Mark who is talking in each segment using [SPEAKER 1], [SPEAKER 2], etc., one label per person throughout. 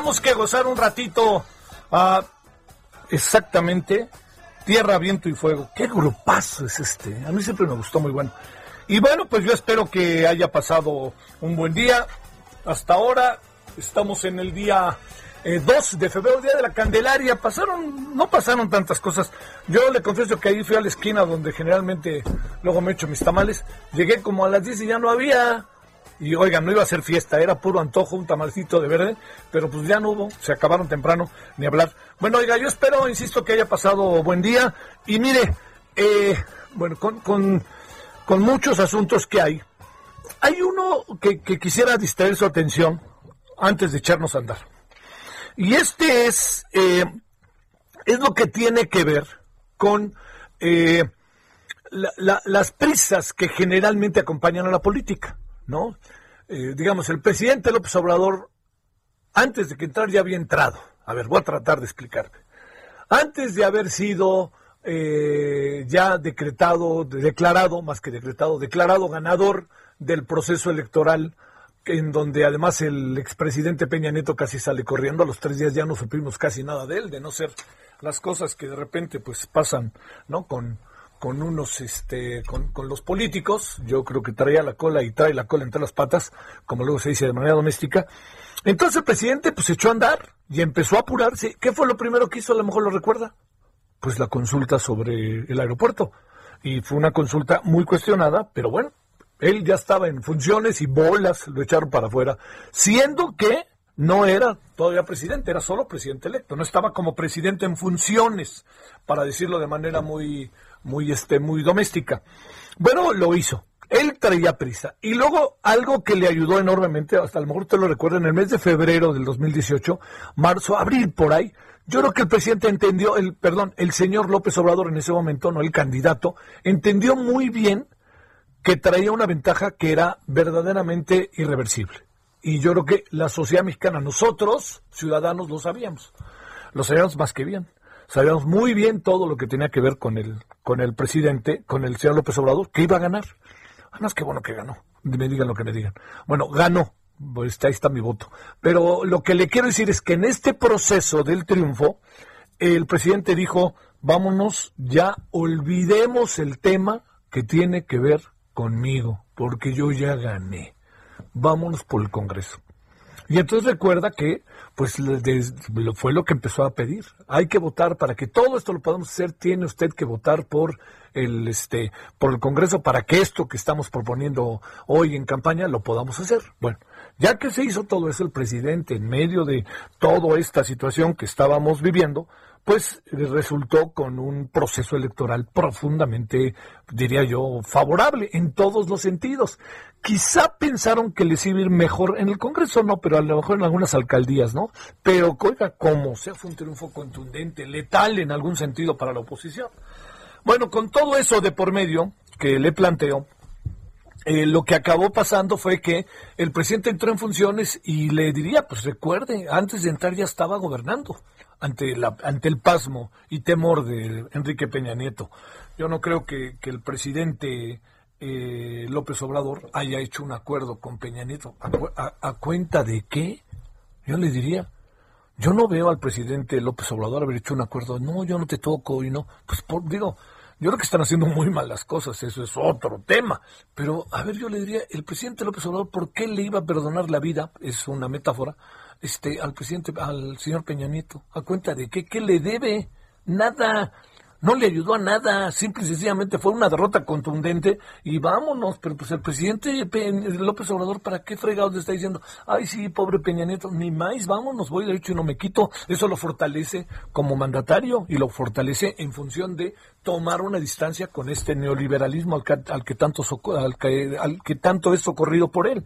[SPEAKER 1] Dejamos que gozar un ratito. a exactamente. Tierra, viento y fuego. Qué grupazo es este. A mí siempre me gustó muy bueno. Y bueno, pues yo espero que haya pasado un buen día. Hasta ahora estamos en el día 2 eh, de febrero, día de la Candelaria. Pasaron, no pasaron tantas cosas. Yo le confieso que ahí fui a la esquina donde generalmente luego me echo mis tamales. Llegué como a las 10 y ya no había. Y oigan, no iba a ser fiesta, era puro antojo, un tamalcito de verde, pero pues ya no hubo, se acabaron temprano, ni hablar. Bueno, oiga, yo espero, insisto, que haya pasado buen día. Y mire, eh, bueno, con, con, muchos asuntos que hay, hay uno que, que quisiera distraer su atención antes de echarnos a andar. Y este es, eh, es lo que tiene que ver con eh, las prisas que generalmente acompañan a la política, ¿no? Eh, digamos, el presidente López Obrador, antes de que entrar, ya había entrado. A ver, voy a tratar de explicarme. Antes de haber sido ya decretado, declarado, más que decretado, declarado ganador del proceso electoral en donde además el expresidente Peña Nieto casi sale corriendo, a los tres días ya no supimos casi nada de él, de no ser las cosas que de repente pues pasan, ¿no? Con, con unos, este, con, con los políticos, yo creo que traía la cola y trae la cola entre las patas, como luego se dice de manera doméstica. Entonces el presidente pues echó a andar y empezó a apurarse. ¿Qué fue lo primero que hizo? A lo mejor lo recuerda. Pues la consulta sobre el aeropuerto. Y fue una consulta muy cuestionada, pero bueno, él ya estaba en funciones y bolas lo echaron para afuera, siendo que no era todavía presidente, era solo presidente electo, no estaba como presidente en funciones, para decirlo de manera muy, muy, este, muy doméstica. Bueno, lo hizo. Él traía prisa. Y luego algo que le ayudó enormemente, hasta a lo mejor usted lo recuerda, en el mes de febrero del 2018, marzo, abril por ahí, yo creo que el presidente entendió, el, perdón, el señor López Obrador en ese momento, no el candidato, entendió muy bien que traía una ventaja que era verdaderamente irreversible. Y yo creo que la sociedad mexicana, nosotros, ciudadanos, lo sabíamos. Lo sabíamos más que bien. Sabíamos muy bien todo lo que tenía que ver con el, con el presidente, con el señor López Obrador, que iba a ganar. Además, qué bueno que ganó. Me digan lo que me digan. Bueno, ganó. Pues ahí está mi voto. Pero lo que le quiero decir es que en este proceso del triunfo, el presidente dijo, vámonos, ya olvidemos el tema que tiene que ver conmigo, porque yo ya gané. Vámonos por el Congreso. Y entonces recuerda que, pues, fue lo que empezó a pedir. Hay que votar para que todo esto lo podamos hacer. Tiene usted que votar por el, este, por el Congreso para que esto que estamos proponiendo hoy en campaña lo podamos hacer. Bueno, ya que se hizo todo eso, el presidente, en medio de toda esta situación que estábamos viviendo, pues resultó con un proceso electoral profundamente, diría yo, favorable en todos los sentidos. Quizá pensaron que les iba a ir mejor en el Congreso, no, pero a lo mejor en algunas alcaldías, ¿no? Pero, oiga, como sea, fue un triunfo contundente, letal en algún sentido para la oposición. Bueno, con todo eso de por medio que le planteo, eh, lo que acabó pasando fue que el presidente entró en funciones y le diría, pues recuerde, antes de entrar ya estaba gobernando ante, la, ante el pasmo y temor de Enrique Peña Nieto. Yo no creo que, el presidente eh, López Obrador haya hecho un acuerdo con Peña Nieto. ¿A, cuenta de qué? Yo le diría, yo no veo al presidente López Obrador haber hecho un acuerdo, no, yo no te toco y no. Pues digo, yo creo que están haciendo muy mal las cosas, eso es otro tema. Pero, a ver, yo le diría, el presidente López Obrador, ¿por qué le iba a perdonar la vida? Es una metáfora este, al presidente, al señor Peña Nieto, a cuenta de que, ¿qué le debe? Nada, no le ayudó a nada, simple y sencillamente fue una derrota contundente y vámonos, pero pues el presidente López Obrador, ¿para qué fregados le está diciendo? Ay, sí, pobre Peña Nieto, ni más, vámonos, voy derecho y no me quito. Eso lo fortalece como mandatario y lo fortalece en función de tomar una distancia con este neoliberalismo al que, al que tanto, al que, al que tanto es socorrido por él.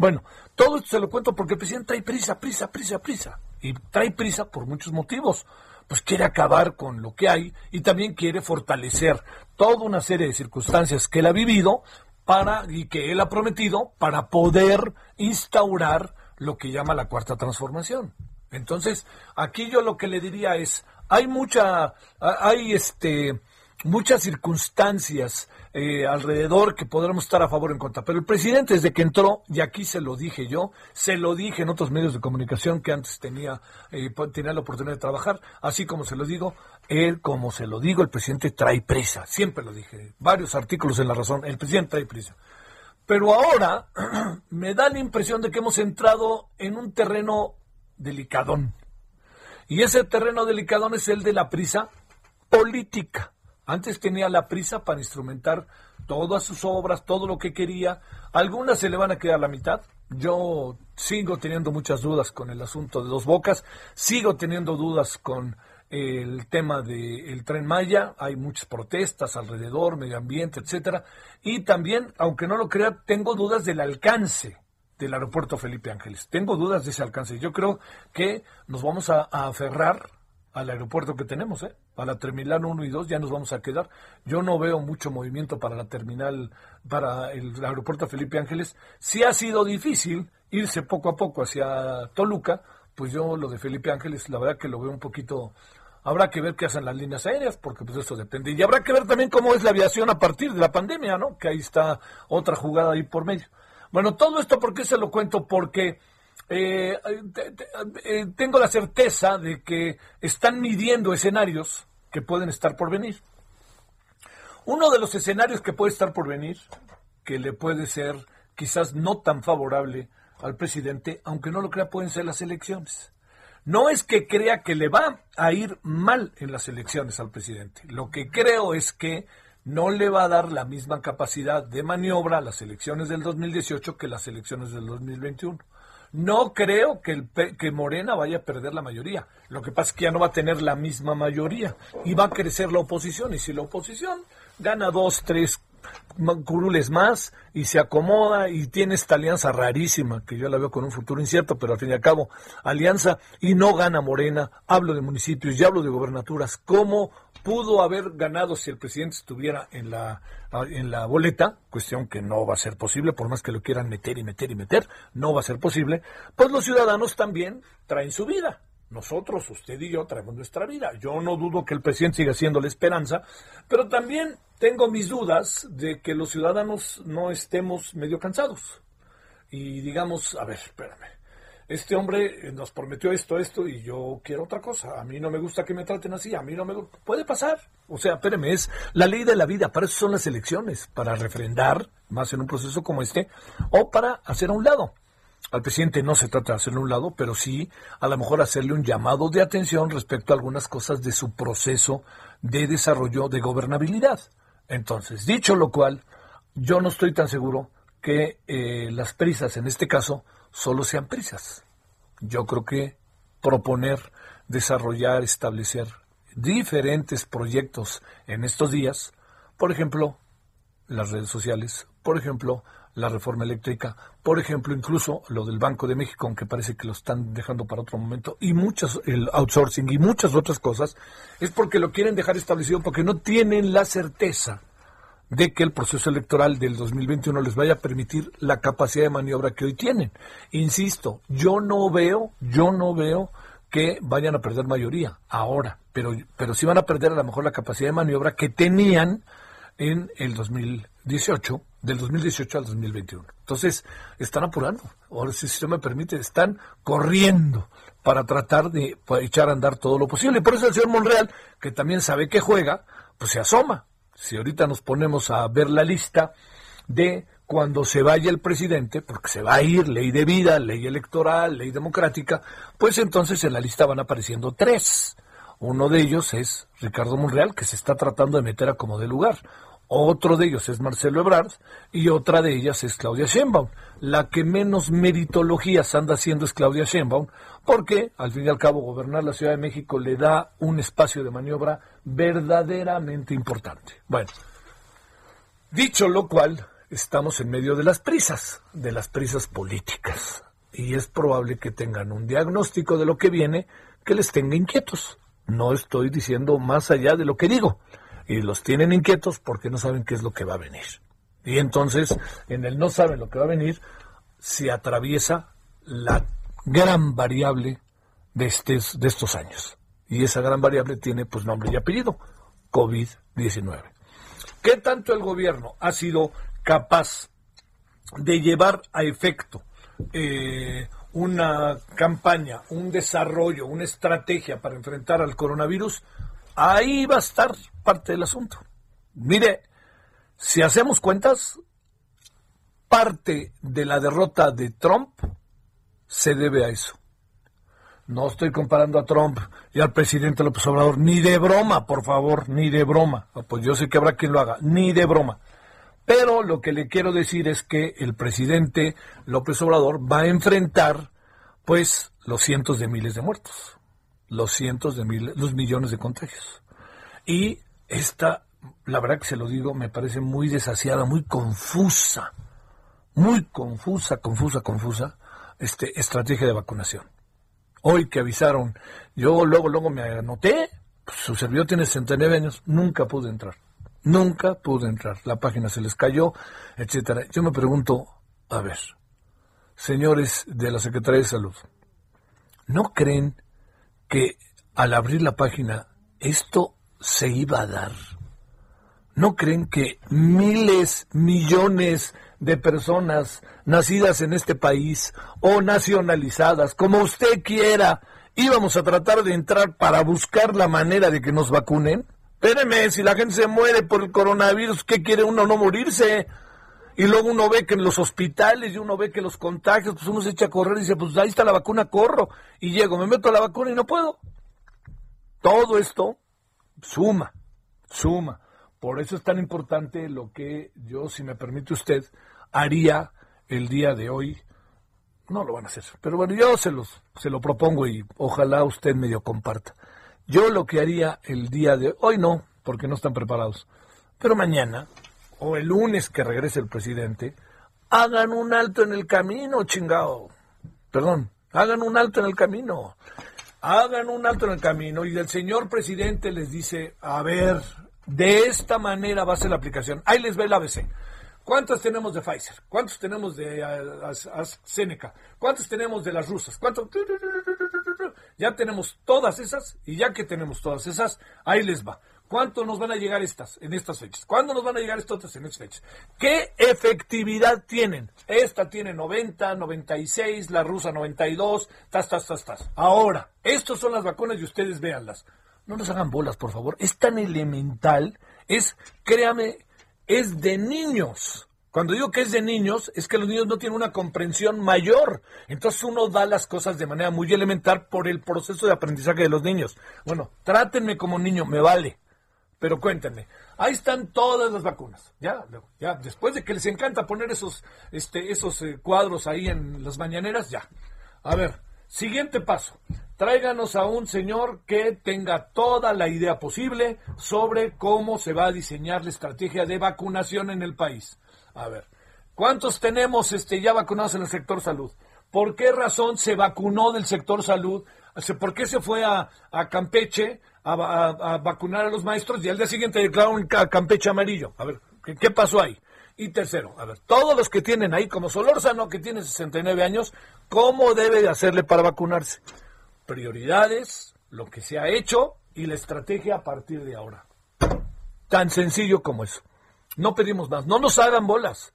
[SPEAKER 1] Bueno, todo esto se lo cuento porque el presidente trae prisa, prisa, prisa, prisa. Y trae prisa por muchos motivos. Pues quiere acabar con lo que hay y también quiere fortalecer toda una serie de circunstancias que él ha vivido para y que él ha prometido para poder instaurar lo que llama la cuarta transformación. Entonces, aquí yo lo que le diría es, hay mucha, hay este, muchas circunstancias eh, alrededor que podremos estar a favor o en contra. Pero el presidente desde que entró, y aquí se lo dije yo, se lo dije en otros medios de comunicación que antes tenía, eh, tenía la oportunidad de trabajar, así como se lo digo, él como se lo digo, el presidente trae prisa, siempre lo dije, varios artículos en la razón, el presidente trae prisa. Pero ahora me da la impresión de que hemos entrado en un terreno delicadón. Y ese terreno delicadón es el de la prisa política. Antes tenía la prisa para instrumentar todas sus obras, todo lo que quería. Algunas se le van a quedar la mitad. Yo sigo teniendo muchas dudas con el asunto de dos bocas. Sigo teniendo dudas con el tema del tren Maya. Hay muchas protestas alrededor, medio ambiente, etcétera. Y también, aunque no lo crea, tengo dudas del alcance del aeropuerto Felipe Ángeles. Tengo dudas de ese alcance. Yo creo que nos vamos a, a aferrar al aeropuerto que tenemos, ¿eh? A la terminal 1 y 2 ya nos vamos a quedar. Yo no veo mucho movimiento para la terminal, para el aeropuerto Felipe Ángeles. Si ha sido difícil irse poco a poco hacia Toluca, pues yo lo de Felipe Ángeles, la verdad que lo veo un poquito... Habrá que ver qué hacen las líneas aéreas, porque pues eso depende. Y habrá que ver también cómo es la aviación a partir de la pandemia, ¿no? Que ahí está otra jugada ahí por medio. Bueno, todo esto, ¿por qué se lo cuento? Porque eh, eh, tengo la certeza de que están midiendo escenarios que pueden estar por venir. Uno de los escenarios que puede estar por venir, que le puede ser quizás no tan favorable al presidente, aunque no lo crea, pueden ser las elecciones. No es que crea que le va a ir mal en las elecciones al presidente. Lo que creo es que no le va a dar la misma capacidad de maniobra a las elecciones del 2018 que las elecciones del 2021. No creo que, el, que Morena vaya a perder la mayoría. Lo que pasa es que ya no va a tener la misma mayoría y va a crecer la oposición. Y si la oposición gana dos, tres curules más y se acomoda y tiene esta alianza rarísima que yo la veo con un futuro incierto, pero al fin y al cabo, alianza y no gana Morena, hablo de municipios y hablo de gobernaturas, ¿cómo pudo haber ganado si el presidente estuviera en la, en la boleta, cuestión que no va a ser posible, por más que lo quieran meter y meter y meter, no va a ser posible, pues los ciudadanos también traen su vida. Nosotros, usted y yo, traemos nuestra vida. Yo no dudo que el presidente siga siendo la esperanza, pero también tengo mis dudas de que los ciudadanos no estemos medio cansados. Y digamos, a ver, espérame, este hombre nos prometió esto, esto, y yo quiero otra cosa. A mí no me gusta que me traten así, a mí no me puede pasar. O sea, espérame, es la ley de la vida, para eso son las elecciones, para refrendar, más en un proceso como este, o para hacer a un lado. Al presidente no se trata de hacerle un lado, pero sí a lo mejor hacerle un llamado de atención respecto a algunas cosas de su proceso de desarrollo de gobernabilidad. Entonces, dicho lo cual, yo no estoy tan seguro que eh, las prisas en este caso solo sean prisas. Yo creo que proponer, desarrollar, establecer diferentes proyectos en estos días, por ejemplo, las redes sociales, por ejemplo, la reforma eléctrica, por ejemplo, incluso lo del Banco de México, aunque parece que lo están dejando para otro momento, y muchas, el outsourcing y muchas otras cosas, es porque lo quieren dejar establecido porque no tienen la certeza de que el proceso electoral del 2021 les vaya a permitir la capacidad de maniobra que hoy tienen. Insisto, yo no veo, yo no veo que vayan a perder mayoría ahora, pero, pero sí van a perder a lo mejor la capacidad de maniobra que tenían en el 2018, del 2018 al 2021. Entonces, están apurando. Ahora, si se me permite, están corriendo para tratar de echar a andar todo lo posible. Por eso el señor Monreal, que también sabe que juega, pues se asoma. Si ahorita nos ponemos a ver la lista de cuando se vaya el presidente, porque se va a ir ley de vida, ley electoral, ley democrática, pues entonces en la lista van apareciendo tres. Uno de ellos es Ricardo Monreal, que se está tratando de meter a como de lugar. Otro de ellos es Marcelo Ebrard y otra de ellas es Claudia Sheinbaum. La que menos meritologías anda haciendo es Claudia Sheinbaum, porque al fin y al cabo gobernar la Ciudad de México le da un espacio de maniobra verdaderamente importante. Bueno, dicho lo cual, estamos en medio de las prisas, de las prisas políticas, y es probable que tengan un diagnóstico de lo que viene que les tenga inquietos. No estoy diciendo más allá de lo que digo y los tienen inquietos porque no saben qué es lo que va a venir. Y entonces, en el no saben lo que va a venir, se atraviesa la gran variable de, estos, de estos años. Y esa gran variable tiene pues nombre y apellido. COVID-19. ¿Qué tanto el gobierno ha sido capaz de llevar a efecto eh, una campaña, un desarrollo, una estrategia para enfrentar al coronavirus? Ahí va a estar parte del asunto. Mire, si hacemos cuentas, parte de la derrota de Trump se debe a eso. No estoy comparando a Trump y al presidente López Obrador, ni de broma, por favor, ni de broma. Ah, pues yo sé que habrá quien lo haga, ni de broma. Pero lo que le quiero decir es que el presidente López Obrador va a enfrentar, pues, los cientos de miles de muertos, los cientos de miles, los millones de contagios. Y esta, la verdad que se lo digo, me parece muy desasiada, muy confusa, muy confusa, confusa, confusa, este, estrategia de vacunación. Hoy que avisaron, yo luego, luego me anoté, pues, su servidor tiene 69 años, nunca pude entrar, nunca pude entrar, la página se les cayó, etcétera. Yo me pregunto, a ver, señores de la Secretaría de Salud, ¿no creen que al abrir la página esto se iba a dar? ¿No creen que miles, millones de personas nacidas en este país o nacionalizadas, como usted quiera, íbamos a tratar de entrar para buscar la manera de que nos vacunen? Espéreme, si la gente se muere por el coronavirus, ¿qué quiere uno no morirse? Y luego uno ve que en los hospitales y uno ve que los contagios, pues uno se echa a correr y dice, pues ahí está la vacuna, corro. Y llego, me meto a la vacuna y no puedo. Todo esto suma, suma. Por eso es tan importante lo que yo, si me permite usted, haría el día de hoy. No lo van a hacer, pero bueno, yo se, los, se lo propongo y ojalá usted medio comparta. Yo lo que haría el día de hoy no, porque no están preparados, pero mañana o el lunes que regrese el presidente, hagan un alto en el camino, chingado. Perdón, hagan un alto en el camino. Hagan un alto en el camino y el señor presidente les dice, a ver, de esta manera va a ser la aplicación. Ahí les ve el ABC. ¿Cuántos tenemos de Pfizer? ¿Cuántos tenemos de AstraZeneca? ¿Cuántos tenemos de las rusas? ¿Cuántos? Ya tenemos todas esas y ya que tenemos todas esas, ahí les va. ¿Cuánto nos van a llegar estas en estas fechas? ¿Cuándo nos van a llegar estas en estas fechas? ¿Qué efectividad tienen? Esta tiene 90, 96, la rusa 92, tas, tas, tas, tas. Ahora, estas son las vacunas y ustedes véanlas no nos hagan bolas, por favor. Es tan elemental, es, créame, es de niños. Cuando digo que es de niños, es que los niños no tienen una comprensión mayor. Entonces uno da las cosas de manera muy elemental por el proceso de aprendizaje de los niños. Bueno, trátenme como niño, me vale. Pero cuéntenme, ahí están todas las vacunas. Ya, ya, después de que les encanta poner esos, este, esos eh, cuadros ahí en las mañaneras, ya. A ver, siguiente paso tráiganos a un señor que tenga toda la idea posible sobre cómo se va a diseñar la estrategia de vacunación en el país. A ver, ¿cuántos tenemos este, ya vacunados en el sector salud? ¿Por qué razón se vacunó del sector salud? ¿Por qué se fue a, Campeche a, vacunar a los maestros y al día siguiente declararon Campeche amarillo? A ver, ¿qué, pasó ahí? Y tercero, a ver, todos los que tienen ahí, como Solórzano, que tiene 69 años, ¿cómo debe de hacerle para vacunarse? prioridades, lo que se ha hecho y la estrategia a partir de ahora. Tan sencillo como eso. No pedimos más, no nos hagan bolas.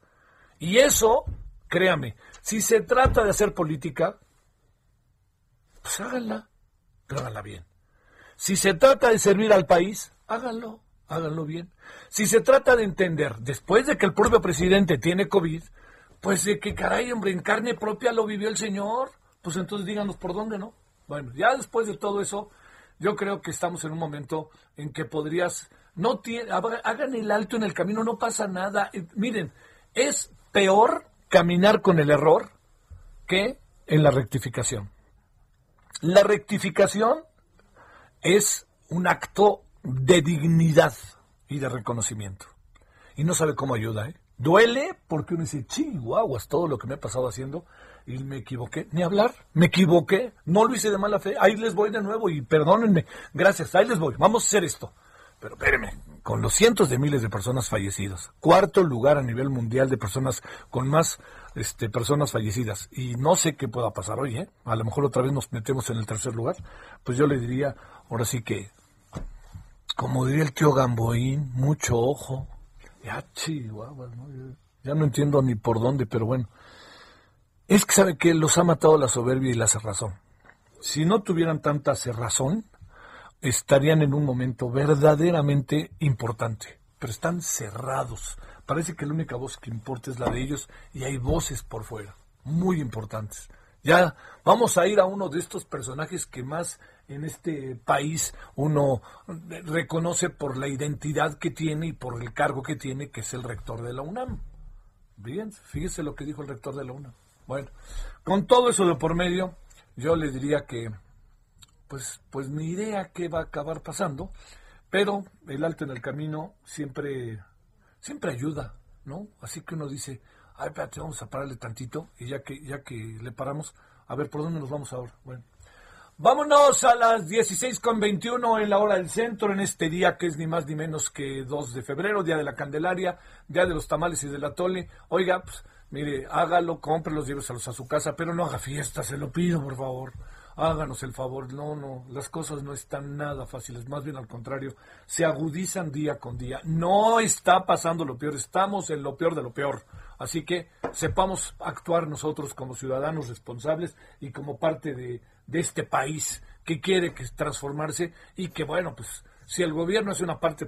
[SPEAKER 1] Y eso, créame, si se trata de hacer política, pues háganla, pero bien. Si se trata de servir al país, háganlo, háganlo bien. Si se trata de entender, después de que el propio presidente tiene COVID, pues de que caray, hombre, en carne propia lo vivió el señor, pues entonces díganos por dónde, ¿no? Bueno, ya después de todo eso, yo creo que estamos en un momento en que podrías, no hagan el alto en el camino, no pasa nada. miren, es peor caminar con el error que en la rectificación. La rectificación es un acto de dignidad y de reconocimiento. Y no sabe cómo ayuda, ¿eh? Duele porque uno dice, chihuahuas, todo lo que me he pasado haciendo, y me equivoqué, ni hablar, me equivoqué, no lo hice de mala fe, ahí les voy de nuevo y perdónenme, gracias, ahí les voy, vamos a hacer esto. Pero espérenme, con los cientos de miles de personas fallecidas, cuarto lugar a nivel mundial de personas con más este, personas fallecidas, y no sé qué pueda pasar hoy, ¿eh? a lo mejor otra vez nos metemos en el tercer lugar, pues yo le diría, ahora sí que como diría el tío Gamboín, mucho ojo. Ya, chihuahua, ya no entiendo ni por dónde, pero bueno. Es que sabe que los ha matado la soberbia y la cerrazón. Si no tuvieran tanta cerrazón, estarían en un momento verdaderamente importante. Pero están cerrados. Parece que la única voz que importa es la de ellos y hay voces por fuera, muy importantes. Ya vamos a ir a uno de estos personajes que más en este país uno reconoce por la identidad que tiene y por el cargo que tiene, que es el rector de la UNAM. Bien, fíjese lo que dijo el rector de la UNAM. Bueno, con todo eso de por medio, yo le diría que, pues, pues ni idea qué va a acabar pasando, pero el alto en el camino siempre, siempre ayuda, ¿no? Así que uno dice, ay, espérate, vamos a pararle tantito, y ya que, ya que le paramos, a ver, ¿por dónde nos vamos ahora? Bueno. Vámonos a las 16.21 en la hora del centro, en este día que es ni más ni menos que 2 de febrero, Día de la Candelaria, Día de los Tamales y del Atole. Oiga, pues, mire, hágalo, los lléveselos a su casa, pero no haga fiesta, se lo pido, por favor háganos el favor, no, no, las cosas no están nada fáciles, más bien al contrario, se agudizan día con día. No está pasando lo peor, estamos en lo peor de lo peor. Así que sepamos actuar nosotros como ciudadanos responsables y como parte de, de este país que quiere que transformarse y que, bueno, pues si el gobierno hace una parte,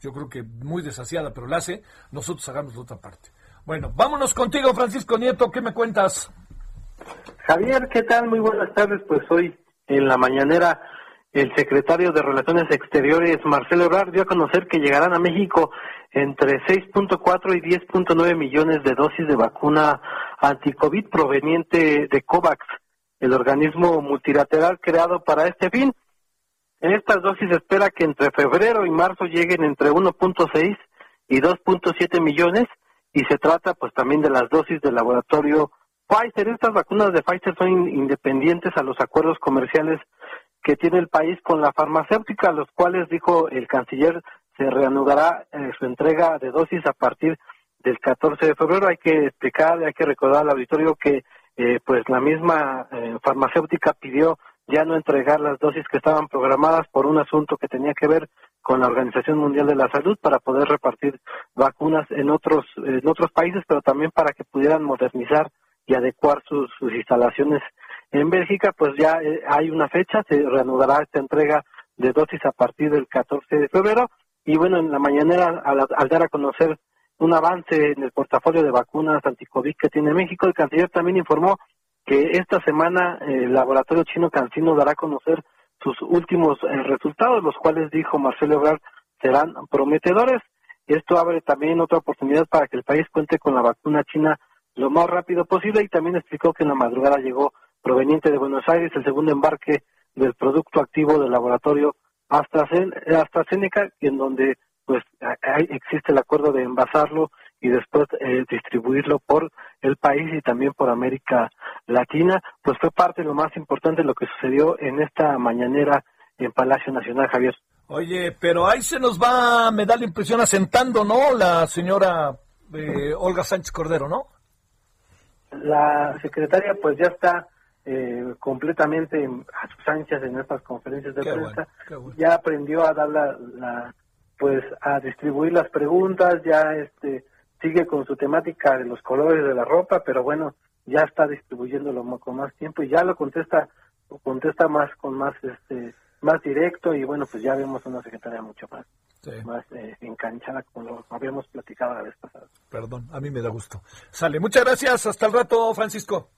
[SPEAKER 1] yo creo que muy desasiada, pero la hace, nosotros hagamos la otra parte. Bueno, vámonos contigo, Francisco Nieto, ¿qué me cuentas?
[SPEAKER 2] Javier, ¿qué tal? Muy buenas tardes. Pues hoy en la mañanera el secretario de Relaciones Exteriores, Marcelo Ebrard, dio a conocer que llegarán a México entre 6.4 y 10.9 millones de dosis de vacuna anticovid proveniente de COVAX, el organismo multilateral creado para este fin. En estas dosis espera que entre febrero y marzo lleguen entre 1.6 y 2.7 millones y se trata pues también de las dosis del laboratorio Pfizer, estas vacunas de Pfizer son independientes a los acuerdos comerciales que tiene el país con la farmacéutica, los cuales, dijo el canciller, se reanudará eh, su entrega de dosis a partir del 14 de febrero. Hay que explicar, hay que recordar al auditorio que eh, pues la misma eh, farmacéutica pidió ya no entregar las dosis que estaban programadas por un asunto que tenía que ver con la Organización Mundial de la Salud para poder repartir vacunas en otros en otros países, pero también para que pudieran modernizar y adecuar sus, instalaciones en Bélgica, pues ya eh, hay una fecha, se reanudará esta entrega de dosis a partir del 14 de febrero. Y bueno, en la mañanera, al, dar a conocer un avance en el portafolio de vacunas anticovid que tiene México, el canciller también informó que esta semana eh, el laboratorio chino Cancino dará a conocer sus últimos eh, resultados, los cuales dijo Marcelo Ebrard serán prometedores. Esto abre también otra oportunidad para que el país cuente con la vacuna china lo más rápido posible y también explicó que en la madrugada llegó proveniente de Buenos Aires el segundo embarque del producto activo del laboratorio AstraZeneca, en donde pues existe el acuerdo de envasarlo y después eh, distribuirlo por el país y también por América Latina, pues fue parte de lo más importante de lo que sucedió en esta mañanera en Palacio Nacional, Javier.
[SPEAKER 1] Oye, pero ahí se nos va, me da la impresión, asentando, ¿no? La señora eh, Olga Sánchez Cordero, ¿no?
[SPEAKER 2] La secretaria pues ya está eh, completamente a sus anchas en estas conferencias de prensa. Ya aprendió a dar la, pues a distribuir las preguntas, ya este sigue con su temática de los colores de la ropa, pero bueno, ya está distribuyéndolo con más tiempo y ya lo contesta contesta más con más este más directo y bueno, pues ya vemos una secretaria mucho más más eh, enganchada como lo habíamos platicado la vez pasada.
[SPEAKER 1] Perdón, a mí me da gusto. Sale, muchas gracias, hasta el rato, Francisco.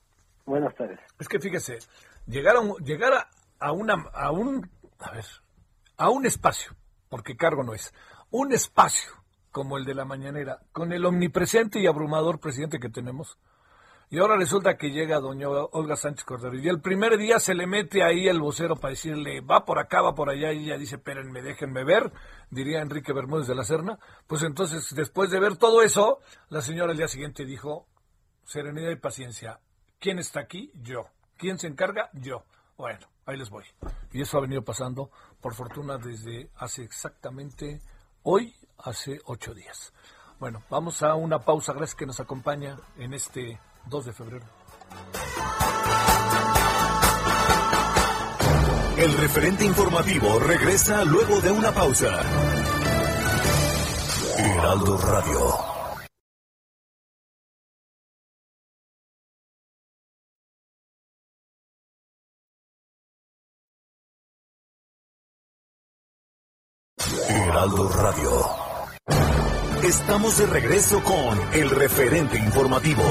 [SPEAKER 2] Buenas tardes.
[SPEAKER 1] Es que fíjese, llegar a, llegar a, una, a un, a ver, a un espacio, porque cargo no es, un espacio como el de la mañanera, con el omnipresente y abrumador presidente que tenemos, y ahora resulta que llega doña Olga Sánchez Cordero y el primer día se le mete ahí el vocero para decirle, va por acá, va por allá, y ella dice, espérenme, déjenme ver, diría Enrique Bermúdez de la Serna. Pues entonces, después de ver todo eso, la señora el día siguiente dijo, serenidad y paciencia. ¿Quién está aquí? Yo. ¿Quién se encarga? Yo. Bueno, ahí les voy. Y eso ha venido pasando, por fortuna, desde hace exactamente hoy, hace ocho días. Bueno, vamos a una pausa. Gracias que nos acompaña en este 2 de febrero.
[SPEAKER 3] el referente informativo regresa luego de una pausa. Heraldo Radio. Heraldo Radio. Estamos de regreso con el referente informativo.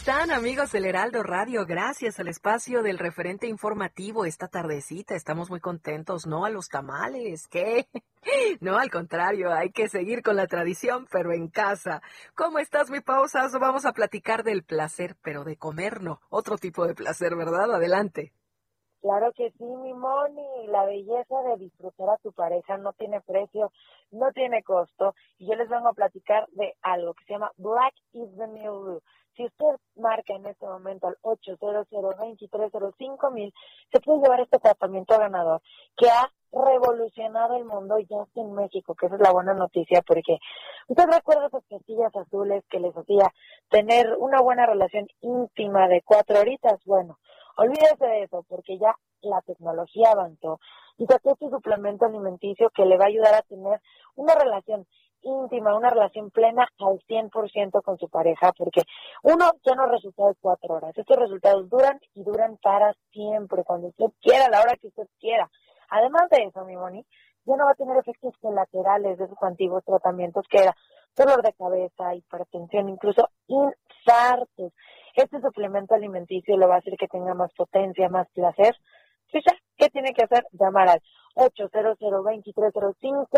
[SPEAKER 4] ¿Cómo están amigos del Heraldo Radio? Gracias al espacio del referente informativo esta tardecita. Estamos muy contentos, no a los tamales, ¿qué? No, al contrario, hay que seguir con la tradición, pero en casa. ¿Cómo estás, mi pausas? Vamos a platicar del placer, pero de comer no. Otro tipo de placer, ¿verdad? Adelante.
[SPEAKER 5] Claro que sí, mi Moni. La belleza de disfrutar a tu pareja no tiene precio, no tiene costo. Y yo les vengo a platicar de algo que se llama Black is the New Blue. Si usted marca en este momento al 800 mil, se puede llevar este tratamiento ganador que ha revolucionado el mundo ya en México, que esa es la buena noticia, porque usted recuerda esas pastillas azules que les hacía tener una buena relación íntima de cuatro horitas. Bueno, olvídese de eso, porque ya la tecnología avanzó y sacó este suplemento alimenticio que le va a ayudar a tener una relación íntima, una relación plena al 100% con su pareja, porque uno ya no resulta de cuatro horas. Estos resultados duran y duran para siempre, cuando usted quiera, a la hora que usted quiera. Además de eso, mi Moni, ya no va a tener efectos colaterales de esos antiguos tratamientos que era dolor de cabeza, hipertensión, incluso infartos. Este suplemento alimenticio lo va a hacer que tenga más potencia, más placer. ¿Qué tiene que hacer? Llamar al 800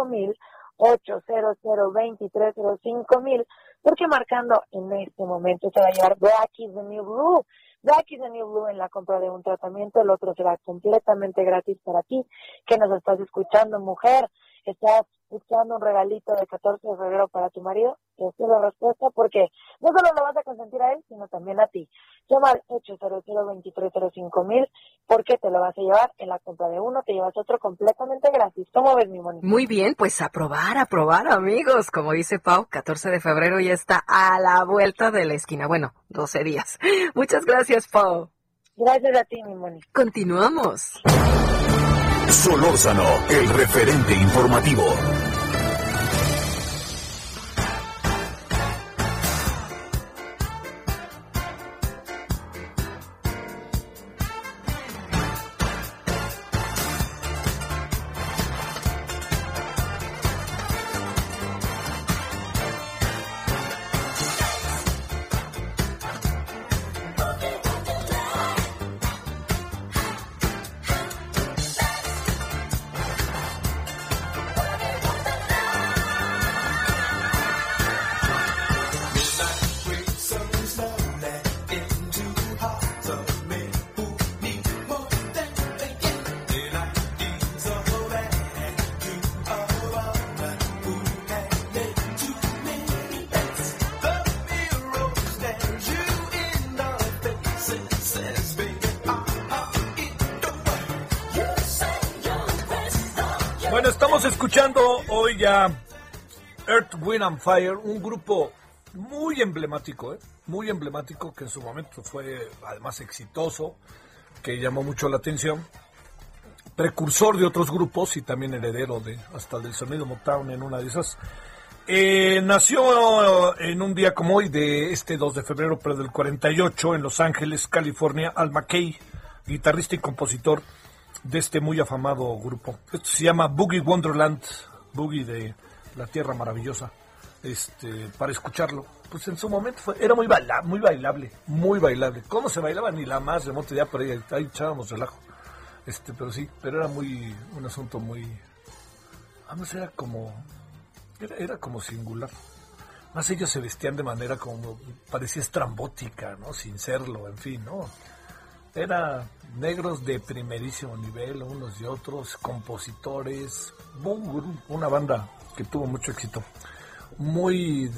[SPEAKER 5] mil 800 mil porque marcando en este momento se va a llevar Black is the New Blue. Black is New Blue en la compra de un tratamiento, el otro será completamente gratis para ti, que nos estás escuchando, mujer, estás buscando un regalito de 14 de febrero para tu marido, que es la respuesta, porque no solo lo vas a consentir a él, sino también a ti. Llama al 800 mil porque te lo vas a llevar en la compra de uno, te llevas otro completamente gratis. ¿Cómo ves, mi monito?
[SPEAKER 4] Muy bien, pues a probar, a probar, amigos. Como dice Pau, 14 de febrero ya está a la vuelta de la esquina. Bueno, 12 días. Muchas gracias, Pau.
[SPEAKER 5] Gracias a ti, mi monito.
[SPEAKER 4] Continuamos.
[SPEAKER 3] Solórzano, el referente informativo.
[SPEAKER 1] Estamos escuchando hoy ya Earth, Wind and Fire, un grupo muy emblemático, ¿eh? muy emblemático, que en su momento fue además exitoso, que llamó mucho la atención, precursor de otros grupos y también heredero de hasta del sonido Motown en una de esas. Eh, nació en un día como hoy, de este 2 de febrero, pero del 48, en Los Ángeles, California, Al McKay, guitarrista y compositor de este muy afamado grupo. Esto se llama Boogie Wonderland, Boogie de la Tierra Maravillosa. Este, para escucharlo, pues en su momento era muy, baila, muy bailable, muy bailable. ¿Cómo se bailaba? Ni la más remota idea, por ahí, echábamos relajo. Este, pero sí, pero era muy, un asunto muy, vamos, era como, era, era como singular. Más ellos se vestían de manera como, parecía estrambótica, ¿no? Sin serlo, en fin, ¿no? Era negros de primerísimo nivel, unos y otros, compositores, una banda que tuvo mucho éxito. Muy,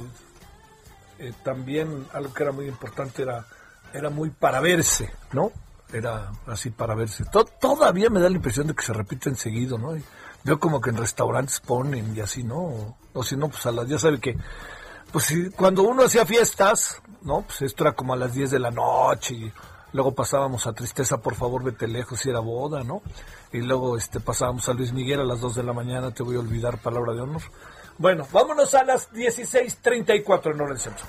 [SPEAKER 1] eh, también algo que era muy importante era, era muy para verse, ¿no? Era así para verse. todavía me da la impresión de que se repiten seguido, ¿no? Yo como que en restaurantes ponen y así, ¿no? O, si no, pues a las, ya sabe que, pues cuando uno hacía fiestas, ¿no? Pues esto era como a las 10 de la noche y luego pasábamos a Tristeza, por favor, vete lejos, y era boda, ¿no? Y luego este pasábamos a Luis Miguel a las 2 de la mañana, te voy a olvidar, palabra de honor. Bueno, vámonos a las 16.34 en hora del centro.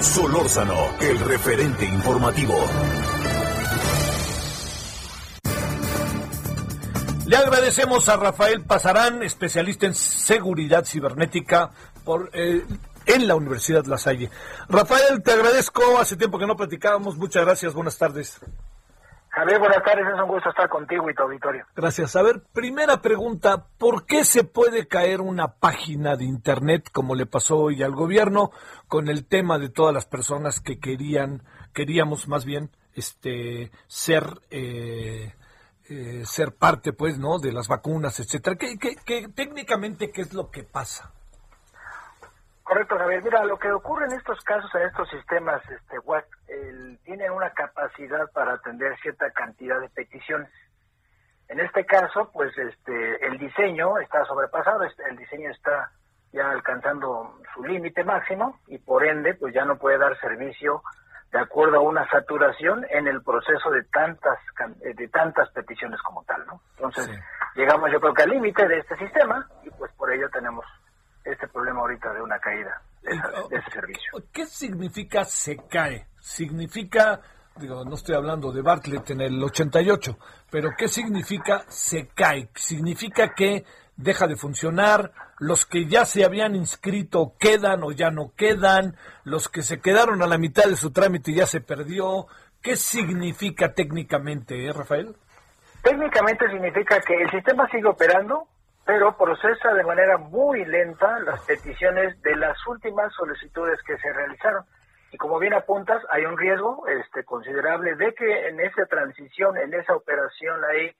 [SPEAKER 3] Solórzano, el referente informativo.
[SPEAKER 1] Le agradecemos a Rafael Pasarán, especialista en seguridad cibernética por, eh, en la Universidad La Salle. Rafael, te agradezco. Hace tiempo que no platicábamos. Muchas gracias. Buenas tardes.
[SPEAKER 6] Javier, buenas tardes. Es un gusto estar contigo y tu auditorio.
[SPEAKER 1] Gracias. A ver, primera pregunta. ¿Por qué se puede caer una página de Internet, como le pasó hoy al gobierno, con el tema de todas las personas que querían, queríamos más bien, este, ser... Eh, eh, ser parte, pues, ¿no? De las vacunas, etcétera. ¿Qué, qué, qué, técnicamente, ¿qué es lo que pasa?
[SPEAKER 6] Correcto, Javier. Mira, lo que ocurre en estos casos, en estos sistemas este, web, tienen una capacidad para atender cierta cantidad de peticiones. En este caso, pues, este, el diseño está sobrepasado, el diseño está ya alcanzando su límite máximo y por ende, pues, ya no puede dar servicio de acuerdo a una saturación en el proceso de tantas eh, de tantas peticiones como tal, ¿no? Entonces, llegamos yo creo que al límite de este sistema y pues por ello tenemos este problema ahorita de una caída de, ese servicio.
[SPEAKER 1] ¿Qué significa se cae? Significa, digo, no estoy hablando de Bartlett en el 88, pero ¿qué significa se cae? Significa que deja de funcionar, los que ya se habían inscrito quedan o ya no quedan, los que se quedaron a la mitad de su trámite ya se perdió. ¿Qué significa técnicamente, eh, Rafael?
[SPEAKER 6] Técnicamente significa que el sistema sigue operando, pero procesa de manera muy lenta las peticiones de las últimas solicitudes que se realizaron. Y como bien apuntas, hay un riesgo este, considerable de que en esa transición, en esa operación ahí,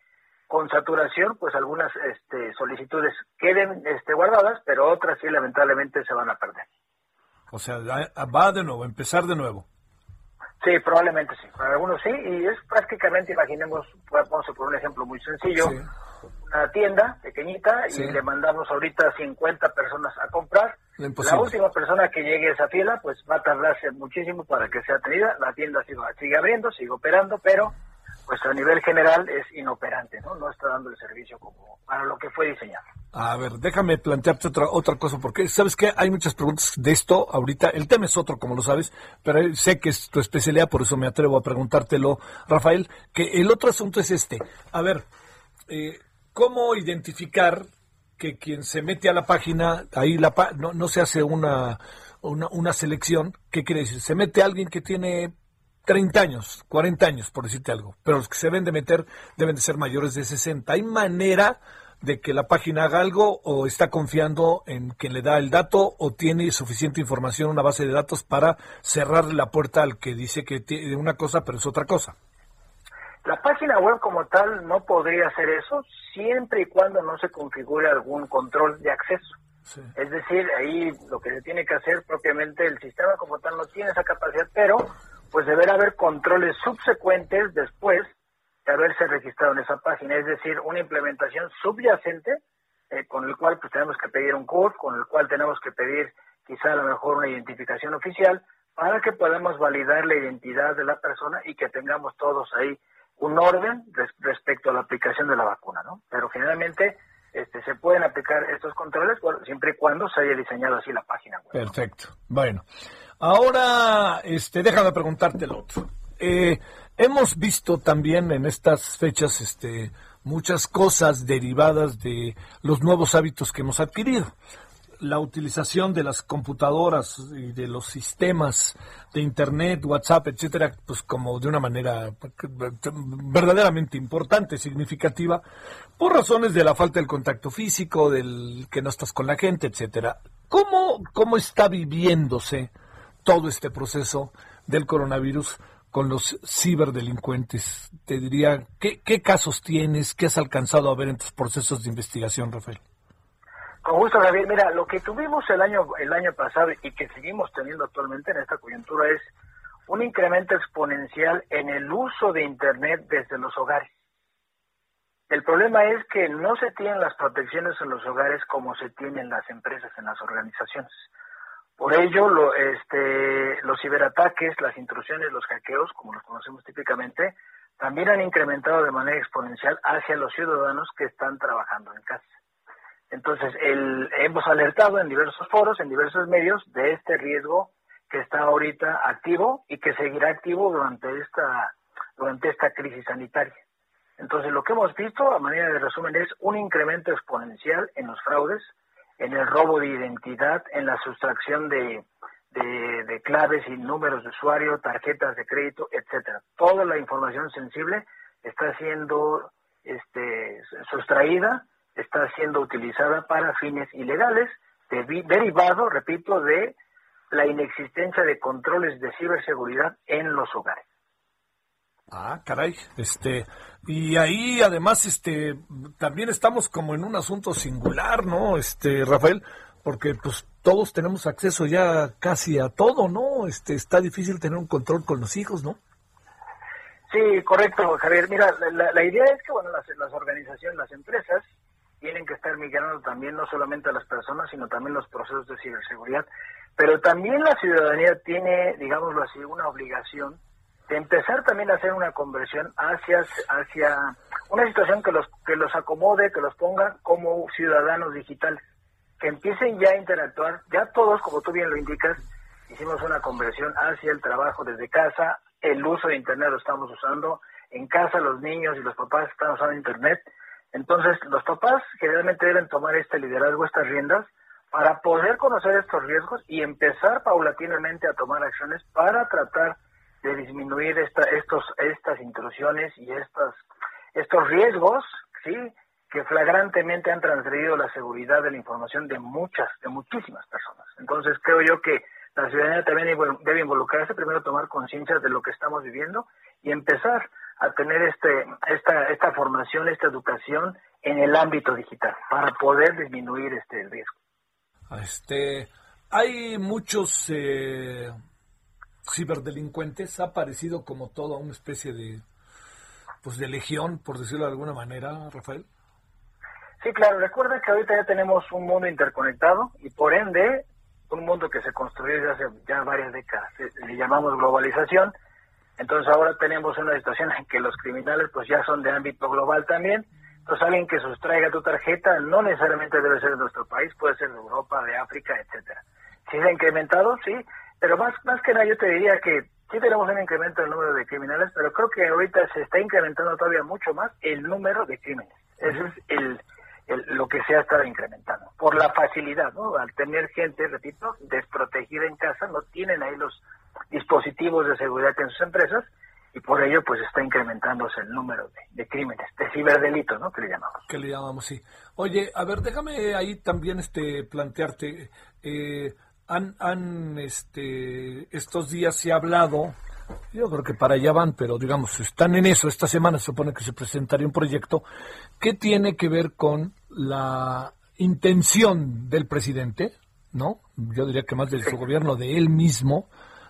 [SPEAKER 6] con saturación, pues algunas este, solicitudes queden este, guardadas, pero otras sí lamentablemente se van a perder.
[SPEAKER 1] O sea, va de nuevo, empezar de nuevo.
[SPEAKER 6] Sí, probablemente sí. Para algunos sí, y es prácticamente, imaginemos, vamos a poner un ejemplo muy sencillo, una tienda pequeñita y le mandamos ahorita 50 personas a comprar. La última persona que llegue a esa fila, pues va a tardarse muchísimo para que sea atendida. La tienda sigue, sigue abriendo, sigue operando, pero pues a nivel general es inoperante, ¿no? No está dando el servicio como para lo que fue diseñado.
[SPEAKER 1] A ver, déjame plantearte otra otra cosa, porque sabes que hay muchas preguntas de esto ahorita. El tema es otro, como lo sabes, pero sé que es tu especialidad, por eso me atrevo a preguntártelo, Rafael. Que el otro asunto es este. A ver, eh, ¿cómo identificar que quien se mete a la página, ahí la no, no se hace una, una, una selección? ¿Qué quiere decir? Se mete alguien que tiene 30 años, 40 años, por decirte algo, pero los que se deben de meter deben de ser mayores de 60. ¿Hay manera de que la página haga algo o está confiando en quien le da el dato o tiene suficiente información, una base de datos para cerrarle la puerta al que dice que tiene una cosa pero es otra cosa?
[SPEAKER 6] La página web como tal no podría hacer eso siempre y cuando no se configure algún control de acceso. Es decir, ahí lo que se tiene que hacer propiamente el sistema como tal no tiene esa capacidad, pero pues deberá haber controles subsecuentes después de haberse registrado en esa página, es decir, una implementación subyacente eh, con el cual pues tenemos que pedir un CURP, con el cual tenemos que pedir quizá a lo mejor una identificación oficial para que podamos validar la identidad de la persona y que tengamos todos ahí un orden respecto a la aplicación de la vacuna, ¿no? Pero generalmente este, se pueden aplicar estos controles siempre y cuando se haya diseñado así la página web.
[SPEAKER 1] Perfecto. Bueno, Ahora, este, déjame preguntarte el otro. Eh, hemos visto también en estas fechas, este, muchas cosas derivadas de los nuevos hábitos que hemos adquirido. La utilización de las computadoras y de los sistemas de Internet, WhatsApp, etcétera, pues como de una manera verdaderamente importante, significativa, por razones de la falta del contacto físico, del que no estás con la gente, etcétera. ¿Cómo, cómo está viviéndose todo este proceso del coronavirus con los ciberdelincuentes. Te diría, ¿qué, casos tienes? ¿Qué has alcanzado a ver en tus procesos de investigación, Rafael?
[SPEAKER 6] Con gusto, Javier. Mira, lo que tuvimos el año, el año pasado y que seguimos teniendo actualmente en esta coyuntura es un incremento exponencial en el uso de Internet desde los hogares. El problema es que no se tienen las protecciones en los hogares como se tienen las empresas, en las organizaciones. Por ello, lo, este, los ciberataques, las intrusiones, los hackeos, como los conocemos típicamente, también han incrementado de manera exponencial hacia los ciudadanos que están trabajando en casa. Entonces, el, hemos alertado en diversos foros, en diversos medios, de este riesgo que está ahorita activo y que seguirá activo durante esta, durante esta crisis sanitaria. Entonces, lo que hemos visto, a manera de resumen, es un incremento exponencial en los fraudes, en el robo de identidad, en la sustracción de, claves y números de usuario, tarjetas de crédito, etcétera. Toda la información sensible está siendo este, sustraída, está siendo utilizada para fines ilegales, derivado, repito, de la inexistencia de controles de ciberseguridad en los hogares.
[SPEAKER 1] Ah, caray, este, y ahí además, este, también estamos como en un asunto singular, ¿no? Este, Rafael, porque pues todos tenemos acceso ya casi a todo, ¿no? Este, está difícil tener un control con los hijos, ¿no?
[SPEAKER 6] Sí, correcto, Javier. Mira, la, idea es que, bueno, las, las organizaciones, las empresas, tienen que estar migrando también no solamente a las personas, sino también los procesos de ciberseguridad. Pero también la ciudadanía tiene, digámoslo así, una obligación empezar también a hacer una conversión hacia, hacia una situación que los, que los acomode, que los ponga como ciudadanos digitales, que empiecen ya a interactuar, ya todos, como tú bien lo indicas, hicimos una conversión hacia el trabajo desde casa, el uso de Internet lo estamos usando, en casa los niños y los papás están usando Internet, entonces los papás generalmente deben tomar este liderazgo, estas riendas, para poder conocer estos riesgos y empezar paulatinamente a tomar acciones para tratar de disminuir esta, estos, estas intrusiones y estos, estos riesgos, ¿sí? que flagrantemente han transgredido la seguridad de la información de muchas, de muchísimas personas. Entonces creo yo que la ciudadanía también debe involucrarse, primero tomar conciencia de lo que estamos viviendo y empezar a tener este, esta, esta formación, esta educación en el ámbito digital para poder disminuir este riesgo.
[SPEAKER 1] Este, hay muchos eh, ciberdelincuentes ha aparecido como toda una especie de pues de legión, por decirlo de alguna manera, Rafael.
[SPEAKER 6] Sí, claro, recuerda que ahorita ya tenemos un mundo interconectado y por ende un mundo que se construyó desde hace ya varias décadas, le llamamos globalización, entonces ahora tenemos una situación en que los criminales pues ya son de ámbito global también, entonces alguien que sustraiga tu tarjeta no necesariamente debe ser de nuestro país, puede ser de Europa, de África, etcétera. Si se ha incrementado, sí, pero más, más que nada yo te diría que sí tenemos un incremento del número de criminales, pero creo que ahorita se está incrementando todavía mucho más el número de crímenes. Eso es el, lo que se ha estado incrementando. Por la facilidad, ¿no? Al tener gente, repito, desprotegida en casa, no tienen ahí los dispositivos de seguridad en sus empresas y por ello pues está incrementándose el número de, crímenes, de ciberdelitos, ¿no? Que le llamamos.
[SPEAKER 1] Que le llamamos, sí. Oye, a ver, déjame ahí también este plantearte, eh, han, han este, estos días se ha hablado, yo creo que para allá van, pero digamos, están en eso. Esta semana se supone que se presentaría un proyecto que tiene que ver con la intención del presidente, ¿no? Yo diría que más de su gobierno, de él mismo,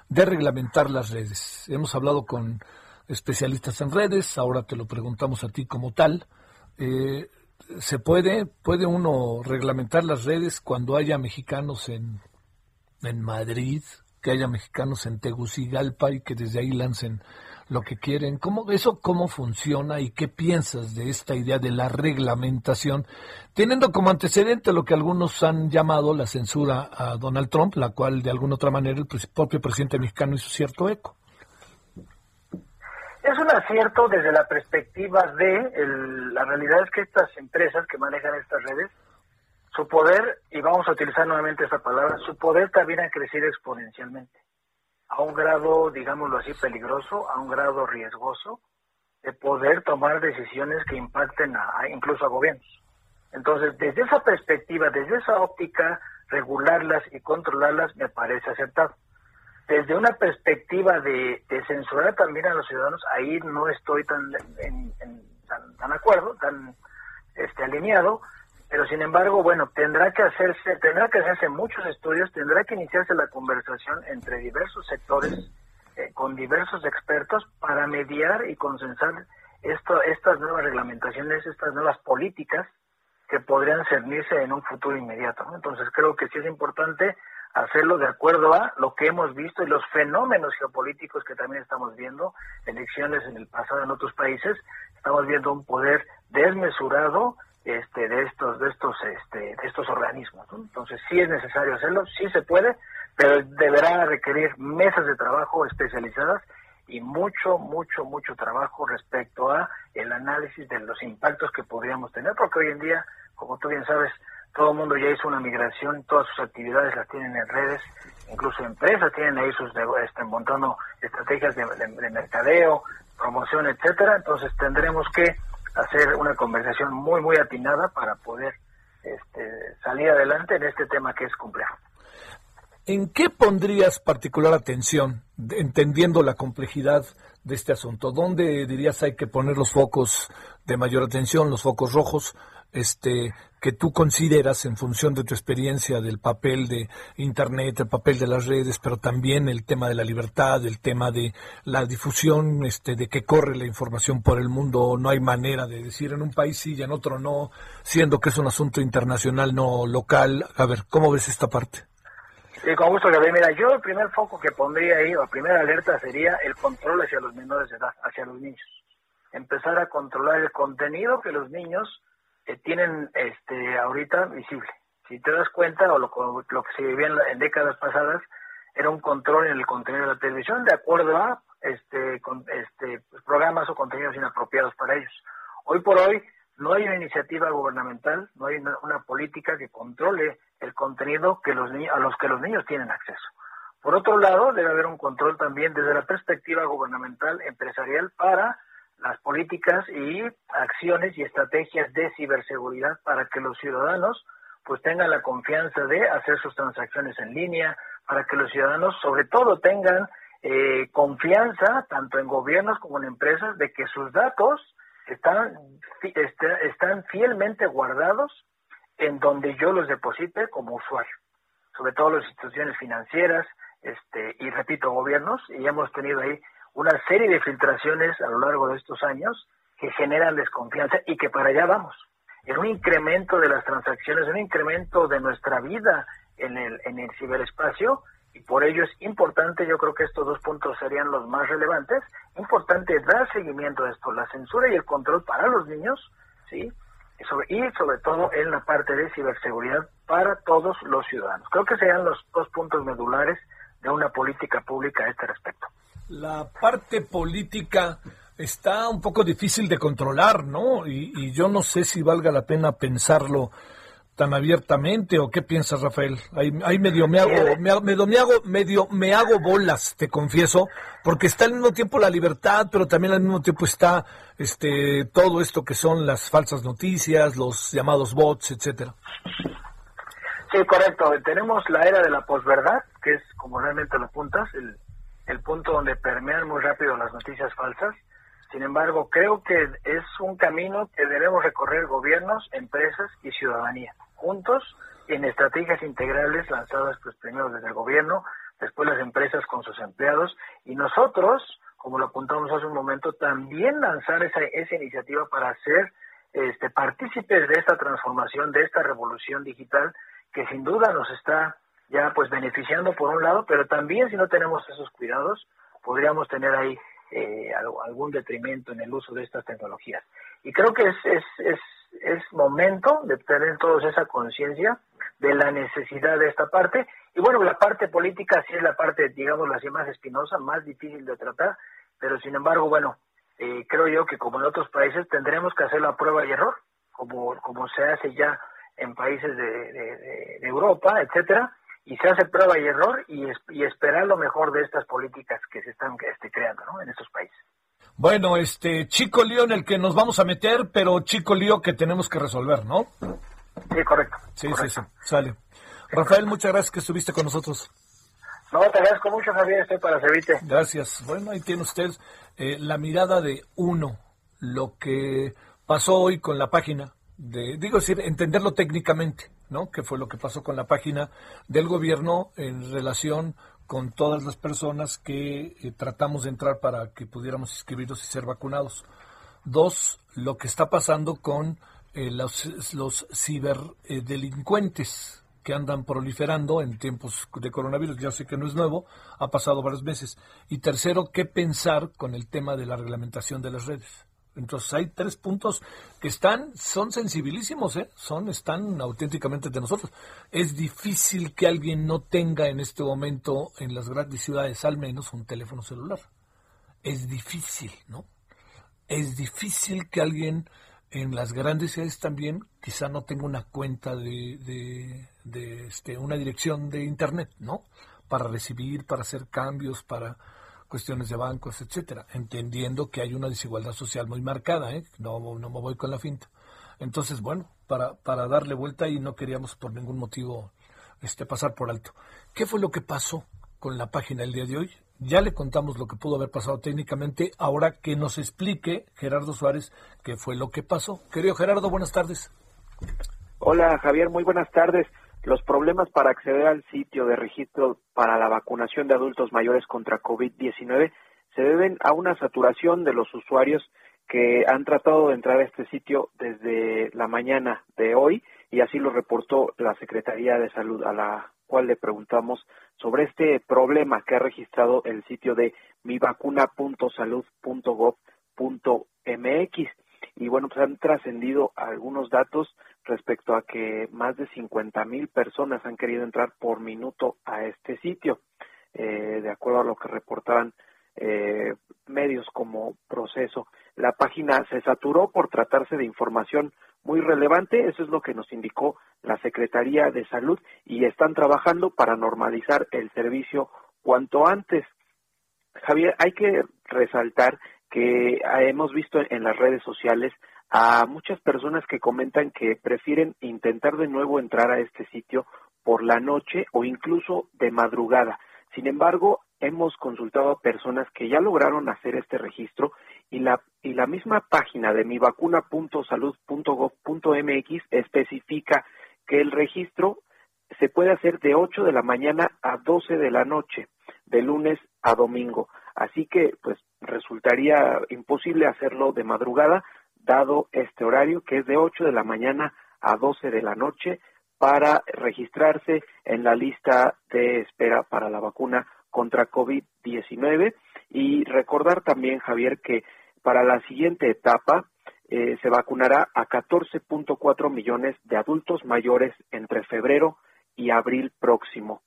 [SPEAKER 1] de reglamentar las redes. Hemos hablado con especialistas en redes, ahora te lo preguntamos a ti como tal. Eh, ¿Se puede, puede uno reglamentar las redes cuando haya mexicanos en en Madrid, que haya mexicanos en Tegucigalpa y que desde ahí lancen lo que quieren. ¿Cómo, ¿Eso cómo funciona y qué piensas de esta idea de la reglamentación, teniendo como antecedente lo que algunos han llamado la censura a Donald Trump, la cual de alguna otra manera el propio presidente mexicano hizo cierto eco?
[SPEAKER 6] Es un acierto desde la perspectiva de la realidad es que estas empresas que manejan estas redes su poder, y vamos a utilizar nuevamente esta palabra, su poder también ha crecido exponencialmente, a un grado, digámoslo así, peligroso, a un grado riesgoso, de poder tomar decisiones que impacten a, incluso a gobiernos. Entonces, desde esa perspectiva, desde esa óptica, regularlas y controlarlas me parece acertado. Desde una perspectiva de, censurar también a los ciudadanos, ahí no estoy tan, en, tan, tan acuerdo, tan este, alineado, pero sin embargo, bueno, tendrá que hacerse, tendrá que hacerse muchos estudios, tendrá que iniciarse la conversación entre diversos sectores, eh, con diversos expertos, para mediar y consensar esto, estas nuevas reglamentaciones, estas nuevas políticas que podrían cernirse en un futuro inmediato. Entonces creo que sí es importante hacerlo de acuerdo a lo que hemos visto y los fenómenos geopolíticos que también estamos viendo, elecciones en el pasado en otros países, estamos viendo un poder desmesurado este, de estos de estos este, de estos organismos. Entonces sí es necesario hacerlo, sí se puede, pero deberá requerir mesas de trabajo especializadas y mucho, mucho, mucho trabajo respecto a el análisis de los impactos que podríamos tener, porque hoy en día, como tú bien sabes, todo el mundo ya hizo una migración, todas sus actividades las tienen en redes, incluso empresas tienen ahí sus están montando estrategias de, de mercadeo, promoción, etcétera. Entonces tendremos que hacer una conversación muy, muy atinada para poder este, salir adelante en este tema que es complejo.
[SPEAKER 1] ¿En qué pondrías particular atención, entendiendo la complejidad de este asunto? ¿Dónde dirías hay que poner los focos de mayor atención, los focos rojos? este, que tú consideras en función de tu experiencia del papel de Internet, el papel de las redes, pero también el tema de la libertad, el tema de la difusión, este, de que corre la información por el mundo, no hay manera de decir en un país sí y en otro no, siendo que es un asunto internacional, no local. A ver, ¿cómo ves esta parte?
[SPEAKER 6] Sí, con gusto, Gabriel. Mira, yo el primer foco que pondría ahí, o la primera alerta sería el control hacia los menores de edad, hacia los niños. Empezar a controlar el contenido que los niños eh, tienen este ahorita visible. Si te das cuenta, o lo, lo que se vivía en, décadas pasadas, era un control en el contenido de la televisión de acuerdo a este, con, este pues, programas o contenidos inapropiados para ellos. Hoy por hoy no hay una iniciativa gubernamental, no hay una, política que controle el contenido que los a los que los niños tienen acceso. Por otro lado, debe haber un control también desde la perspectiva gubernamental empresarial para las políticas y acciones y estrategias de ciberseguridad para que los ciudadanos pues tengan la confianza de hacer sus transacciones en línea, para que los ciudadanos sobre todo tengan eh, confianza tanto en gobiernos como en empresas de que sus datos están, este, están fielmente guardados en donde yo los deposite como usuario, sobre todo las instituciones financieras, este, y repito, gobiernos, y hemos tenido ahí una serie de filtraciones a lo largo de estos años que generan desconfianza y que para allá vamos. En un incremento de las transacciones, un incremento de nuestra vida en el, en el ciberespacio y por ello es importante, yo creo que estos dos puntos serían los más relevantes, importante dar seguimiento a esto, la censura y el control para los niños, ¿sí? Y sobre, y sobre todo en la parte de ciberseguridad para todos los ciudadanos. Creo que serían los dos puntos medulares de una política pública a este respecto
[SPEAKER 1] la parte política está un poco difícil de controlar, ¿no? Y, yo no sé si valga la pena pensarlo tan abiertamente o qué piensas, Rafael. Ahí, medio me hago, me, medio, me hago, medio me hago bolas, te confieso, porque está al mismo tiempo la libertad, pero también al mismo tiempo está este todo esto que son las falsas noticias, los llamados bots, etcétera.
[SPEAKER 6] Sí, correcto. Tenemos la era de la posverdad, que es como realmente lo apuntas, el, el punto donde permean muy rápido las noticias falsas. Sin embargo, creo que es un camino que debemos recorrer gobiernos, empresas y ciudadanía, juntos en estrategias integrales lanzadas pues primero desde el gobierno, después las empresas con sus empleados y nosotros, como lo apuntamos hace un momento, también lanzar esa, esa iniciativa para ser este, partícipes de esta transformación, de esta revolución digital que sin duda nos está ya pues beneficiando por un lado, pero también si no tenemos esos cuidados, podríamos tener ahí eh, algún detrimento en el uso de estas tecnologías. Y creo que es, es, es, es momento de tener todos esa conciencia de la necesidad de esta parte. Y bueno, la parte política sí es la parte, digamos, así más espinosa, más difícil de tratar, pero sin embargo, bueno, eh, creo yo que como en otros países tendremos que hacer la prueba y error, como, como se hace ya en países de, de Europa, etcétera, y se hace prueba y error y, y esperar lo mejor de estas políticas que se están este, creando en estos países.
[SPEAKER 1] Bueno, este chico lío en el que nos vamos a meter, pero chico lío que tenemos que resolver, ¿no?
[SPEAKER 6] Sí, correcto.
[SPEAKER 1] Sí, sí, sí, sale. Rafael, muchas gracias que estuviste con nosotros.
[SPEAKER 6] No, te agradezco mucho, Javier, estoy para servirte.
[SPEAKER 1] Gracias. Bueno, ahí tiene usted eh, la mirada de uno, lo que pasó hoy con la página, de, digo, decir, entenderlo técnicamente, ¿no? Que fue lo que pasó con la página del gobierno en relación con todas las personas que eh, tratamos de entrar para que pudiéramos inscribirnos y ser vacunados. Dos, lo que está pasando con eh, los, ciberdelincuentes que andan proliferando en tiempos de coronavirus, ya sé que no es nuevo, ha pasado varios meses. Y tercero, qué pensar con el tema de la reglamentación de las redes. Entonces hay tres puntos que están, son sensibilísimos, ¿eh? son, están auténticamente de nosotros. Es difícil que alguien no tenga en este momento en las grandes ciudades al menos un teléfono celular. Es difícil, ¿no? Es difícil que alguien en las grandes ciudades también quizá no tenga una cuenta de, de, este, una dirección de internet, ¿no? Para recibir, para hacer cambios, para cuestiones de bancos, etcétera, entendiendo que hay una desigualdad social muy marcada, ¿eh? no, no me voy con la finta. Entonces, bueno, para, para darle vuelta y no queríamos por ningún motivo este, pasar por alto. ¿Qué fue lo que pasó con la página el día de hoy? Ya le contamos lo que pudo haber pasado técnicamente, ahora que nos explique Gerardo Suárez qué fue lo que pasó. Querido Gerardo, buenas tardes.
[SPEAKER 7] Hola Javier, muy buenas tardes. Los problemas para acceder al sitio de registro para la vacunación de adultos mayores contra COVID-19 se deben a una saturación de los usuarios que han tratado de entrar a este sitio desde la mañana de hoy y así lo reportó la Secretaría de Salud a la cual le preguntamos sobre este problema que ha registrado el sitio de mivacuna.salud.gov.mx y bueno, pues han trascendido algunos datos respecto a que más de 50 mil personas han querido entrar por minuto a este sitio, eh, de acuerdo a lo que reportaban eh, medios como proceso. La página se saturó por tratarse de información muy relevante, eso es lo que nos indicó la Secretaría de Salud y están trabajando para normalizar el servicio cuanto antes. Javier, hay que resaltar que hemos visto en las redes sociales a muchas personas que comentan que prefieren intentar de nuevo entrar a este sitio por la noche o incluso de madrugada. Sin embargo, hemos consultado a personas que ya lograron hacer este registro y la, y la misma página de mivacuna.salud.gov.mx especifica que el registro se puede hacer de 8 de la mañana a 12 de la noche, de lunes a domingo. Así que, pues, resultaría imposible hacerlo de madrugada, dado este horario que es de 8 de la mañana a 12 de la noche para registrarse en la lista de espera para la vacuna contra COVID-19 y recordar también, Javier, que para la siguiente etapa eh, se vacunará a 14.4 millones de adultos mayores entre febrero y abril próximo.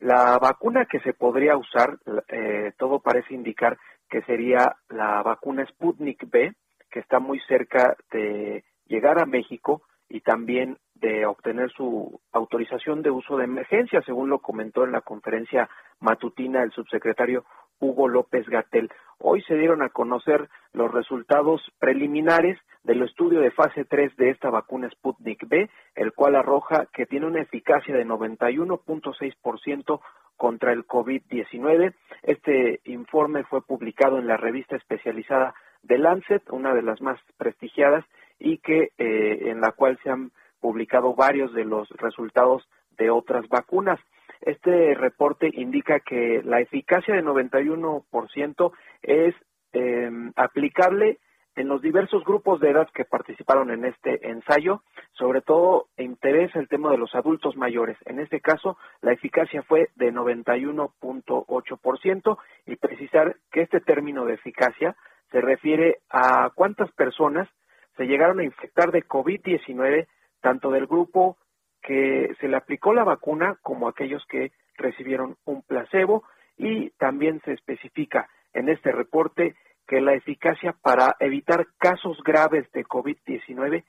[SPEAKER 7] La vacuna que se podría usar, eh, todo parece indicar que sería la vacuna Sputnik B, que está muy cerca de llegar a México y también de obtener su autorización de uso de emergencia, según lo comentó en la conferencia matutina el subsecretario Hugo López Gatel. Hoy se dieron a conocer los resultados preliminares del estudio de fase 3 de esta vacuna Sputnik B, el cual arroja que tiene una eficacia de 91.6% contra el COVID-19. Este informe fue publicado en la revista especializada de Lancet, una de las más prestigiadas, y que eh, en la cual se han publicado varios de los resultados de otras vacunas. Este reporte indica que la eficacia de 91% es eh, aplicable en los diversos grupos de edad que participaron en este ensayo, sobre todo interesa el tema de los adultos mayores. En este caso, la eficacia fue de 91.8% y precisar que este término de eficacia se refiere a cuántas personas se llegaron a infectar de COVID-19, tanto del grupo que se le aplicó la vacuna como aquellos que recibieron un placebo y también se especifica en este reporte que la eficacia para evitar casos graves de COVID-19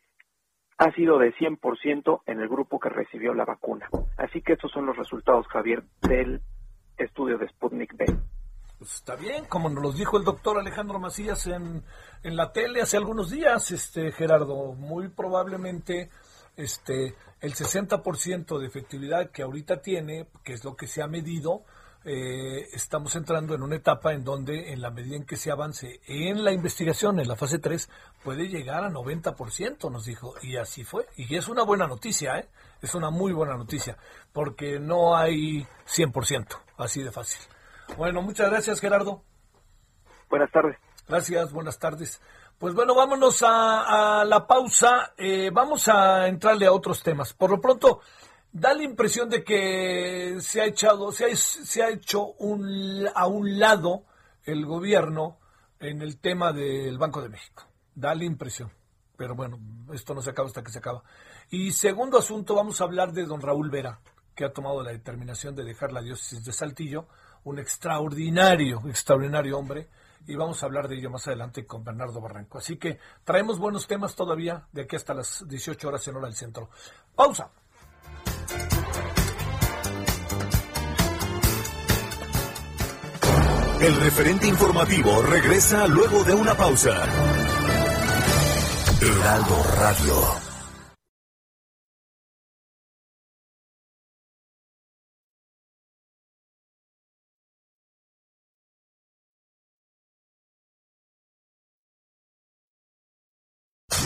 [SPEAKER 7] ha sido de 100% en el grupo que recibió la vacuna. Así que estos son los resultados, Javier, del estudio de Sputnik B.
[SPEAKER 1] Pues está bien, como nos lo dijo el doctor Alejandro Macías en, en la tele hace algunos días, este Gerardo, muy probablemente este el 60% de efectividad que ahorita tiene, que es lo que se ha medido, eh, estamos entrando en una etapa en donde, en la medida en que se avance en la investigación, en la fase 3, puede llegar a 90%, nos dijo. Y así fue. Y es una buena noticia, ¿eh? Es una muy buena noticia, porque no hay 100%, así de fácil. Bueno, muchas gracias, Gerardo.
[SPEAKER 7] Buenas tardes.
[SPEAKER 1] Gracias, buenas tardes. Pues bueno, vámonos a, la pausa. Eh, vamos a entrarle a otros temas. Por lo pronto, da la impresión de que se ha echado, se ha, se ha hecho un, a un lado el gobierno en el tema del Banco de México. Da la impresión. Pero bueno, esto no se acaba hasta que se acaba. Y segundo asunto, vamos a hablar de don Raúl Vera, que ha tomado la determinación de dejar la diócesis de Saltillo, un extraordinario, extraordinario hombre, y vamos a hablar de ello más adelante con Bernardo Barranco. Así que traemos buenos temas todavía de aquí hasta las 18 horas en hora del centro. Pausa.
[SPEAKER 3] El referente informativo regresa luego de una pausa. Heraldo Radio.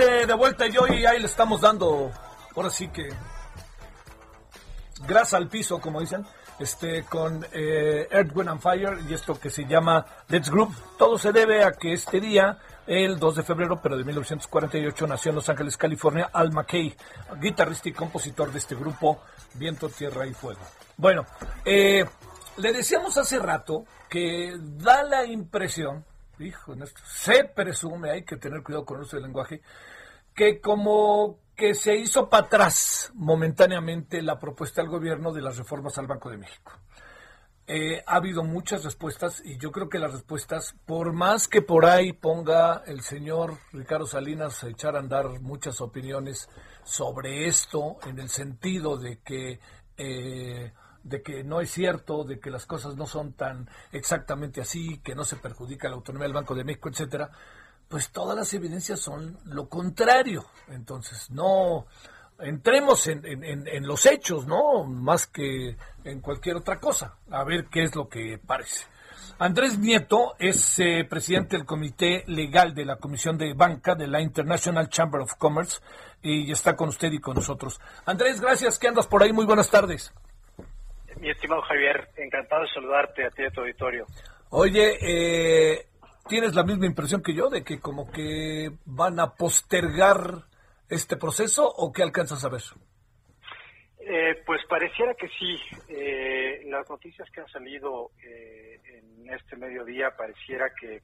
[SPEAKER 1] De vuelta yo y ahí le estamos dando, ahora sí que grasa al piso, como dicen, este con eh, Earth, Wind and Fire y esto que se llama Let's Group. Todo se debe a que este día, el 2 de febrero, pero de 1948, nació en Los Ángeles, California, Al McKay, guitarrista y compositor de este grupo, Viento, Tierra y Fuego. Bueno, eh, le decíamos hace rato que da la impresión hijo, se presume, hay que tener cuidado con el lenguaje, que como que se hizo para atrás momentáneamente la propuesta del gobierno de las reformas al Banco de México. Eh, ha habido muchas respuestas y yo creo que las respuestas, por más que por ahí ponga el señor Ricardo Salinas a echar a andar muchas opiniones sobre esto, en el sentido de que eh, de que no es cierto, de que las cosas no son tan exactamente así, que no se perjudica la autonomía del Banco de México, etcétera, pues todas las evidencias son lo contrario. Entonces, no entremos en, los hechos, ¿no? Más que en cualquier otra cosa, a ver qué es lo que parece. Andrés Nieto es eh, presidente del Comité Legal de la Comisión de Banca de la International Chamber of Commerce y está con usted y con nosotros. Andrés, gracias, que andas por ahí. Muy buenas tardes.
[SPEAKER 8] Mi estimado Javier, encantado de saludarte a ti y a tu auditorio.
[SPEAKER 1] Oye, eh, ¿tienes la misma impresión que yo de que como que van a postergar este proceso o qué alcanzas a ver?
[SPEAKER 8] Eh, pues pareciera que sí. Eh, las noticias que han salido eh, en este mediodía pareciera que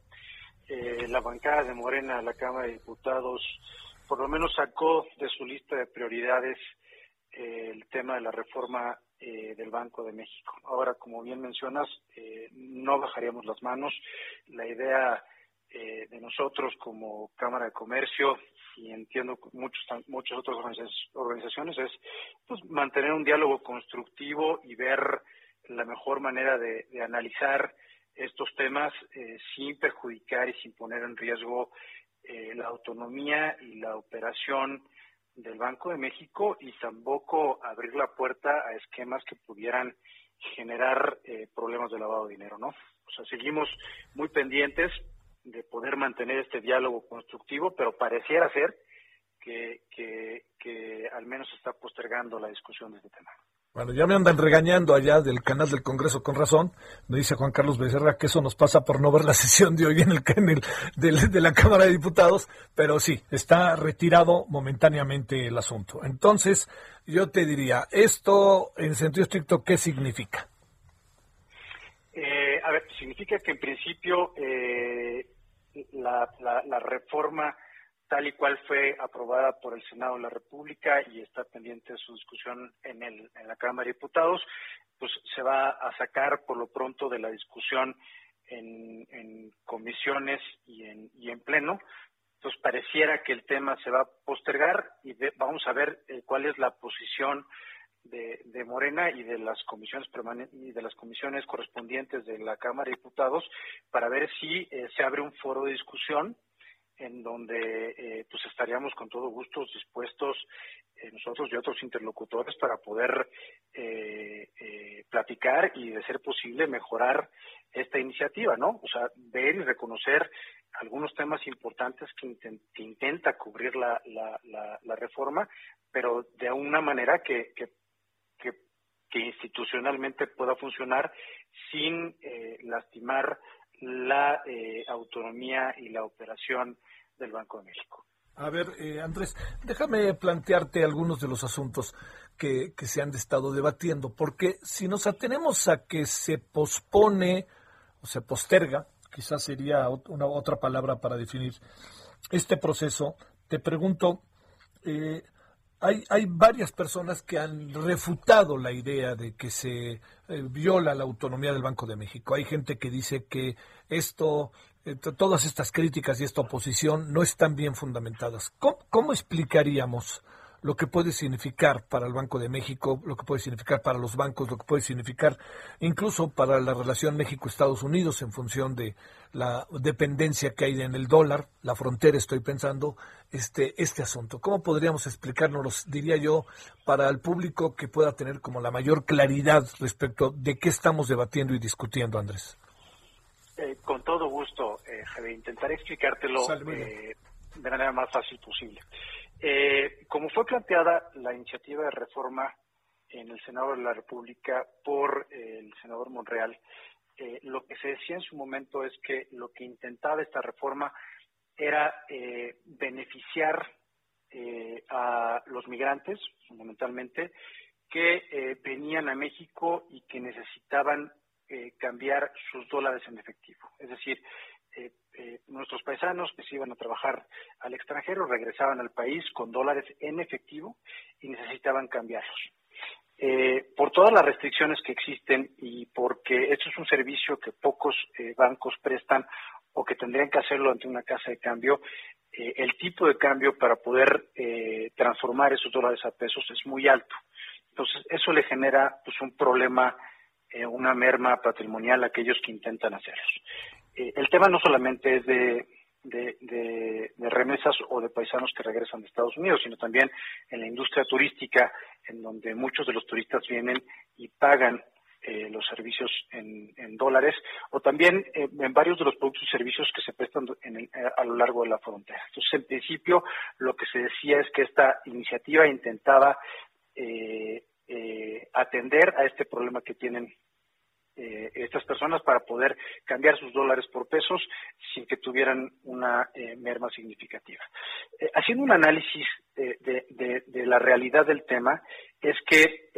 [SPEAKER 8] la bancada de Morena, la Cámara de Diputados, por lo menos sacó de su lista de prioridades el tema de la reforma del Banco de México. Ahora, como bien mencionas, no bajaríamos las manos. La idea de nosotros como Cámara de Comercio y entiendo muchos muchas otras organizaciones es pues, mantener un diálogo constructivo y ver la mejor manera de, analizar estos temas eh, sin perjudicar y sin poner en riesgo eh, la autonomía y la operación del Banco de México y tampoco abrir la puerta a esquemas que pudieran generar eh, problemas de lavado de dinero, ¿no? O sea, seguimos muy pendientes, de poder mantener este diálogo constructivo, pero pareciera ser que, que, al menos está postergando la discusión de este tema.
[SPEAKER 1] Bueno, ya me andan regañando allá del canal del Congreso con razón. Me dice Juan Carlos Becerra que eso nos pasa por no ver la sesión de hoy en el canal de la Cámara de Diputados, pero sí, está retirado momentáneamente el asunto. Entonces, yo te diría, esto en sentido estricto, ¿qué significa?
[SPEAKER 8] Eh, a ver, significa que en principio eh, la, la, reforma tal y cual fue aprobada por el Senado de la República y está pendiente de su discusión en, el, en la Cámara de Diputados, pues se va a sacar por lo pronto de la discusión en, comisiones y en, y en pleno. Entonces pareciera que el tema se va a postergar y vamos a ver eh, cuál es la posición de, Morena y de las comisiones y de las comisiones correspondientes de la Cámara de Diputados para ver si eh, se abre un foro de discusión en donde eh, pues estaríamos con todo gusto dispuestos eh, nosotros y otros interlocutores para poder platicar y de ser posible mejorar esta iniciativa, ¿no? O sea, ver y reconocer algunos temas importantes que, intenta cubrir la, la, reforma, pero de una manera que, que que institucionalmente pueda funcionar sin eh, lastimar la eh, autonomía y la operación del Banco de México.
[SPEAKER 1] A ver, eh, Andrés, déjame plantearte algunos de los asuntos que, que, se han estado debatiendo, porque si nos atenemos a que se pospone o se posterga, quizás sería una otra palabra para definir este proceso, te pregunto, eh, hay, hay varias personas que han refutado la idea de que se eh, viola la autonomía del Banco de México. Hay gente que dice que esto, eh, todas estas críticas y esta oposición no están bien fundamentadas. cómo explicaríamos lo que puede significar para el Banco de México, lo que puede significar para los bancos, lo que puede significar incluso para la relación México-Estados Unidos en función de la dependencia que hay en el dólar, la frontera, estoy pensando, este, este asunto. ¿Cómo podríamos explicárnoslo, diría yo, para el público que pueda tener como la mayor claridad respecto de qué estamos debatiendo y discutiendo, Andrés?
[SPEAKER 8] Eh, con todo gusto, eh, Javier, intentaré explicártelo eh, de manera más fácil posible. Eh, como fue planteada la iniciativa de reforma en el Senado de la República por eh, el senador Monreal, eh, lo que se decía en su momento es que lo que intentaba esta reforma era beneficiar a los migrantes, fundamentalmente, que venían a México y que necesitaban cambiar sus dólares en efectivo. Es decir, eh, eh, nuestros paisanos que se iban a trabajar al extranjero regresaban al país con dólares en efectivo y necesitaban cambiarlos. Eh, por todas las restricciones que existen y porque esto es un servicio que pocos bancos prestan o que tendrían que hacerlo ante una casa de cambio, el tipo de cambio para poder transformar esos dólares a pesos es muy alto. Entonces, eso le genera pues, un problema, una merma patrimonial a aquellos que intentan hacerlos. Eh, el tema no solamente es de, remesas o de paisanos que regresan de Estados Unidos, sino también en la industria turística, en donde muchos de los turistas vienen y pagan eh, los servicios en, dólares o también eh, en varios de los productos y servicios que se prestan eh, a lo largo de la frontera. Entonces, en principio, lo que se decía es que esta iniciativa intentaba atender a este problema que tienen estas personas para poder cambiar sus dólares por pesos sin que tuvieran una merma significativa. haciendo un análisis de, de, la realidad del tema, es que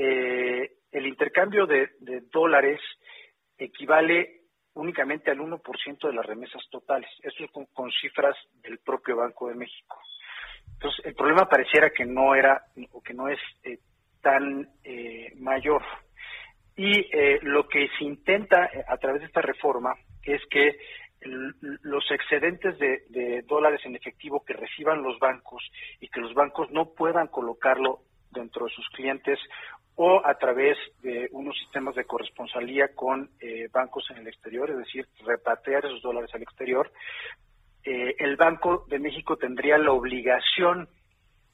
[SPEAKER 8] el intercambio de, dólares equivale únicamente al 1% de las remesas totales. Esto es con, cifras del propio Banco de México. Entonces, el problema pareciera que no era o que no es eh, tan eh, mayor. Y eh, lo que se intenta a través de esta reforma es que los excedentes de, dólares en efectivo que reciban los bancos y que los bancos no puedan colocarlo dentro de sus clientes o a través de unos sistemas de corresponsalía con eh, bancos en el exterior, es decir, repatriar esos dólares al exterior, eh, el Banco de México tendría la obligación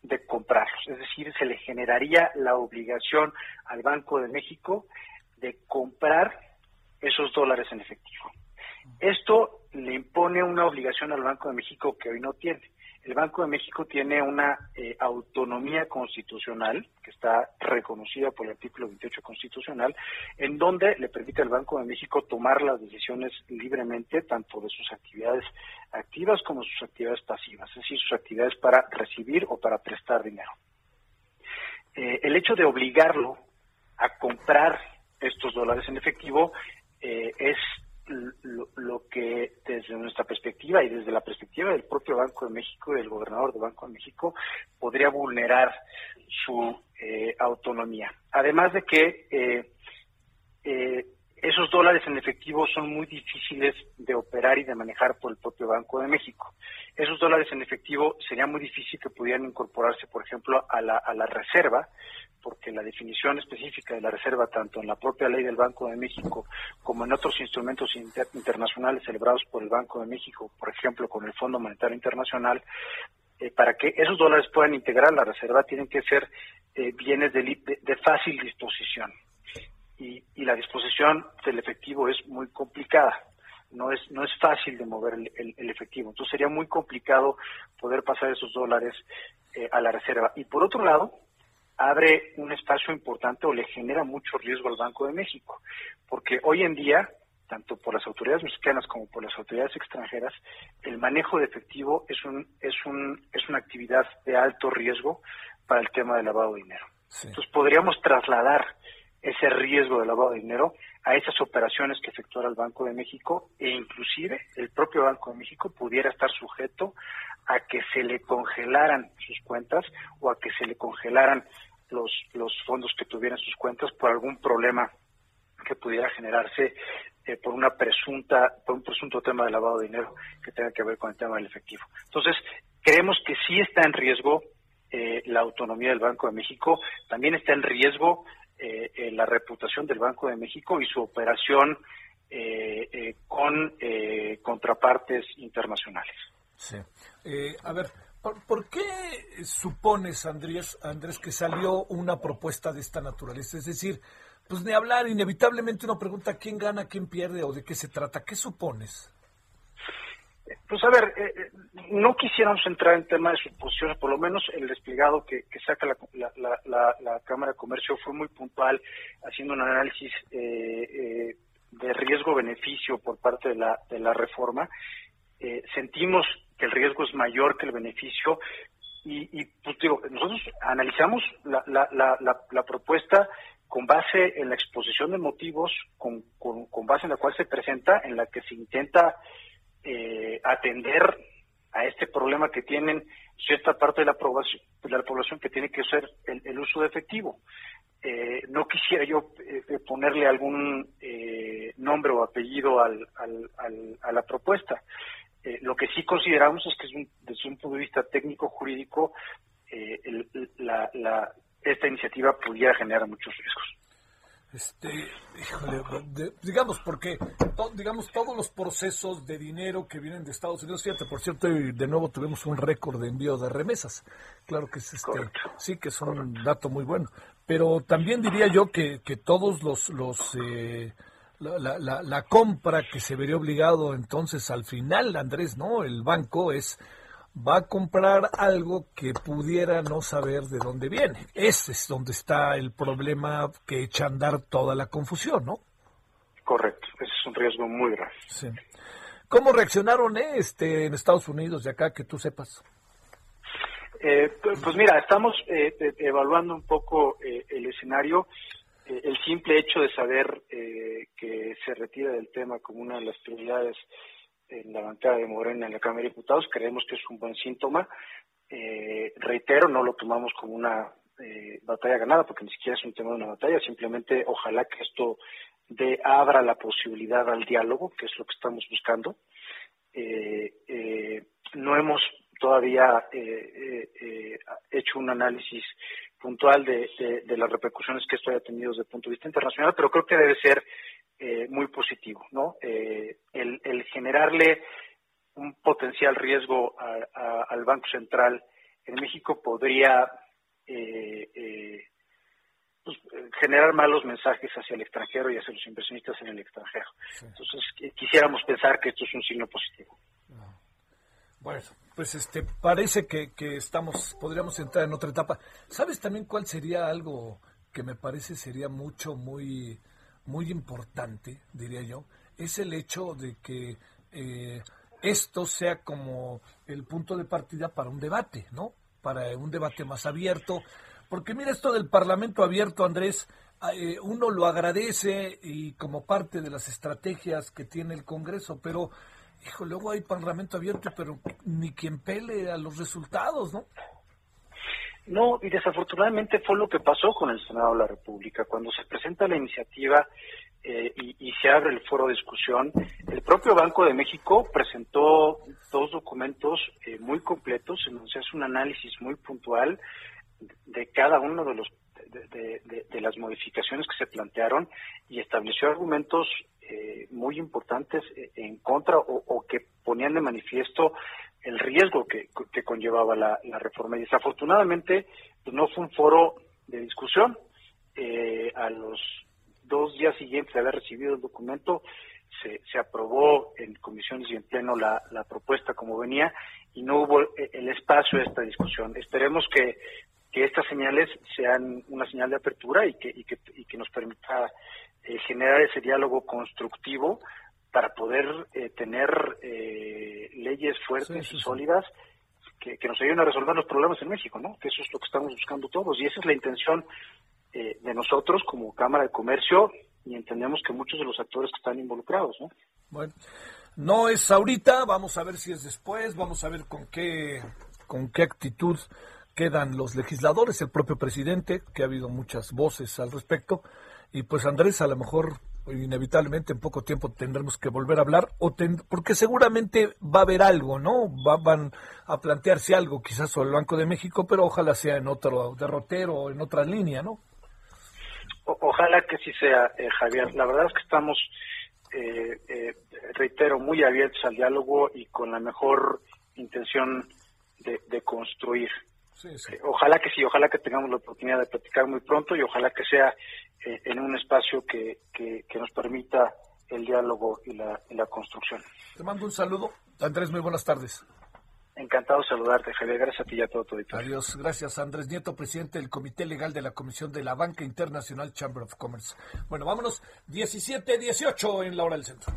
[SPEAKER 8] de comprarlos, es decir, se le generaría la obligación al Banco de México de comprar esos dólares en efectivo. Esto le impone una obligación al Banco de México que hoy no tiene el Banco de México tiene una eh, autonomía constitucional que está reconocida por el artículo 28 constitucional, en donde le permite al Banco de México tomar las decisiones libremente, tanto de sus actividades activas como sus actividades pasivas, es decir, sus actividades para recibir o para prestar dinero. Eh, el hecho de obligarlo a comprar estos dólares en efectivo eh, es lo, que desde nuestra perspectiva y desde la perspectiva del propio Banco de México y del gobernador del Banco de México podría vulnerar su eh, autonomía. Además de que eh, eh, esos dólares en efectivo son muy difíciles de operar y de manejar por el propio Banco de México. Esos dólares en efectivo sería muy difícil que pudieran incorporarse, por ejemplo, a la, a la reserva, porque la definición específica de la reserva, tanto en la propia ley del Banco de México como en otros instrumentos internacionales celebrados por el Banco de México, por ejemplo, con el Fondo Monetario Internacional, eh, para que esos dólares puedan integrar la reserva, tienen que ser eh, bienes de, fácil disposición. Y, la disposición del efectivo es muy complicada. No es, no es fácil de mover el, efectivo. Entonces sería muy complicado poder pasar esos dólares eh, a la reserva. Y por otro lado, abre un espacio importante o le genera mucho riesgo al Banco de México, porque hoy en día, tanto por las autoridades mexicanas como por las autoridades extranjeras, el manejo de efectivo es un es un es una actividad de alto riesgo para el tema del lavado de dinero. Entonces podríamos trasladar ese riesgo de lavado de dinero a esas operaciones que efectuara el Banco de México e inclusive el propio Banco de México pudiera estar sujeto a que se le congelaran sus cuentas o a que se le congelaran los, los fondos que tuvieran sus cuentas por algún problema que pudiera generarse eh, por una presunta por un presunto tema de lavado de dinero que tenga que ver con el tema del efectivo. Entonces, creemos que sí está en riesgo eh, la autonomía del Banco de México, también está en riesgo eh, la reputación del Banco de México y su operación con contrapartes internacionales.
[SPEAKER 1] Sí. a ver, ¿Por, qué supones, Andrés, Andrés, que salió una propuesta de esta naturaleza? Es decir, pues de hablar, inevitablemente uno pregunta quién gana, quién pierde o de qué se trata. ¿Qué supones?
[SPEAKER 8] Pues a ver, eh, eh, no quisiéramos entrar en tema de suposiciones, por lo menos el desplegado que, saca la, Cámara de Comercio fue muy puntual, haciendo un análisis eh, de riesgo-beneficio por parte de la, de la reforma. sentimos que el riesgo es mayor que el beneficio. Y, pues digo, nosotros analizamos la, la, la, propuesta con base en la exposición de motivos, con, con, base en la cual se presenta, en la que se intenta eh, atender a este problema que tienen cierta parte de la, población, de la población que tiene que ser el, uso de efectivo. Eh, no quisiera yo eh, ponerle algún nombre o apellido al, a la propuesta. Eh, lo que sí consideramos es que desde un punto de vista técnico-jurídico, eh, esta iniciativa pudiera generar muchos riesgos.
[SPEAKER 1] Este, híjole, digamos, porque digamos todos los procesos de dinero que vienen de Estados Unidos, fíjate, por cierto, de nuevo tuvimos un récord de envío de remesas. Claro que es este, sí que es un dato muy bueno. Pero también diría yo que, que todos los, los eh, la, la, la, compra que se vería obligado entonces al final, Andrés, ¿no? El banco es va a comprar algo que pudiera no saber de dónde viene. Ese es donde está el problema que echa a andar toda la confusión, ¿no?
[SPEAKER 8] Correcto, ese es un riesgo muy grave.
[SPEAKER 1] Sí. ¿Cómo reaccionaron eh, este, en Estados Unidos de acá, que tú sepas?
[SPEAKER 8] Eh, pues mira, estamos eh, evaluando un poco el escenario. el simple hecho de saber que se retira del tema como una de las prioridades en la bancada de Morena en la Cámara de Diputados. Creemos que es un buen síntoma. Eh, reitero, no lo tomamos como una eh, batalla ganada, porque ni siquiera es un tema de una batalla, simplemente ojalá que esto de, abra la posibilidad al diálogo, que es lo que estamos buscando. Eh, no hemos todavía hecho un análisis puntual de, de, las repercusiones que esto haya tenido desde el punto de vista internacional, pero creo que debe ser eh, muy positivo, ¿no? Eh, el, generarle un potencial riesgo al Banco Central en México podría eh, pues, generar malos mensajes hacia el extranjero y hacia los inversionistas en el extranjero. Entonces, quisiéramos pensar que esto es un signo positivo.
[SPEAKER 1] Bueno, pues este parece que, que estamos, podríamos entrar en otra etapa. ¿Sabes también cuál sería algo que me parece sería mucho, muy muy importante, diría yo, es el hecho de que eh, esto sea como el punto de partida para un debate, ¿no? Para un debate más abierto. Porque mira, esto del Parlamento abierto, Andrés, eh, uno lo agradece y como parte de las estrategias que tiene el Congreso, pero, hijo, luego hay Parlamento abierto, pero ni quien pele a los resultados, ¿no?
[SPEAKER 8] No, y desafortunadamente fue lo que pasó con el Senado de la República. Cuando se presenta la iniciativa eh, y, se abre el foro de discusión, el propio Banco de México presentó dos documentos eh, muy completos en donde se hace un análisis muy puntual de cada uno de los de, las modificaciones que se plantearon y estableció argumentos eh, muy importantes en contra o, que ponían de manifiesto el riesgo que, conllevaba la, reforma. Y desafortunadamente pues, no fue un foro de discusión. Eh, a los dos días siguientes de haber recibido el documento, se, se aprobó en comisiones y en pleno la, propuesta como venía y no hubo el espacio de esta discusión. Esperemos que, que estas señales sean una señal de apertura y que, y que, que nos permita eh, generar ese diálogo constructivo para poder eh, tener eh, leyes fuertes y sólidas que, nos ayuden a resolver los problemas en México, ¿no? Que eso es lo que estamos buscando todos y esa es la intención eh, de nosotros como Cámara de Comercio y entendemos que muchos de los actores que están involucrados, ¿no?
[SPEAKER 1] Bueno, no es ahorita, vamos a ver si es después, vamos a ver con qué con qué actitud quedan los legisladores, el propio presidente, que ha habido muchas voces al respecto, y pues Andrés a lo mejor inevitablemente en poco tiempo tendremos que volver a hablar, o porque seguramente va a haber algo, ¿no? van a plantearse algo quizás sobre el Banco de México, pero ojalá sea en otro derrotero o en otra línea, ¿no?
[SPEAKER 8] ojalá que sí sea, eh, Javier. La verdad es que estamos, eh, eh, reitero, muy abiertos al diálogo y con la mejor intención de, construir. Ojalá que sí, ojalá que tengamos la oportunidad de platicar muy pronto y ojalá que sea eh, en un espacio que, que, nos permita el diálogo y la, la construcción.
[SPEAKER 1] Te mando un saludo. Andrés, muy buenas tardes.
[SPEAKER 8] Encantado de saludarte, Javier. Gracias a ti y a todo tu
[SPEAKER 1] Adiós. Gracias, Andrés Nieto, presidente del Comité Legal de la Comisión de la Banca Internacional Chamber of Commerce. Bueno, vámonos. 17-18 en la hora del centro.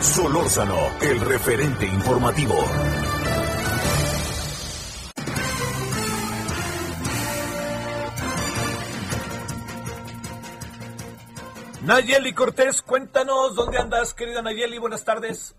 [SPEAKER 3] Solórzano, el referente informativo.
[SPEAKER 1] Nayeli Cortés, cuéntanos dónde andas, querida Nayeli, buenas tardes.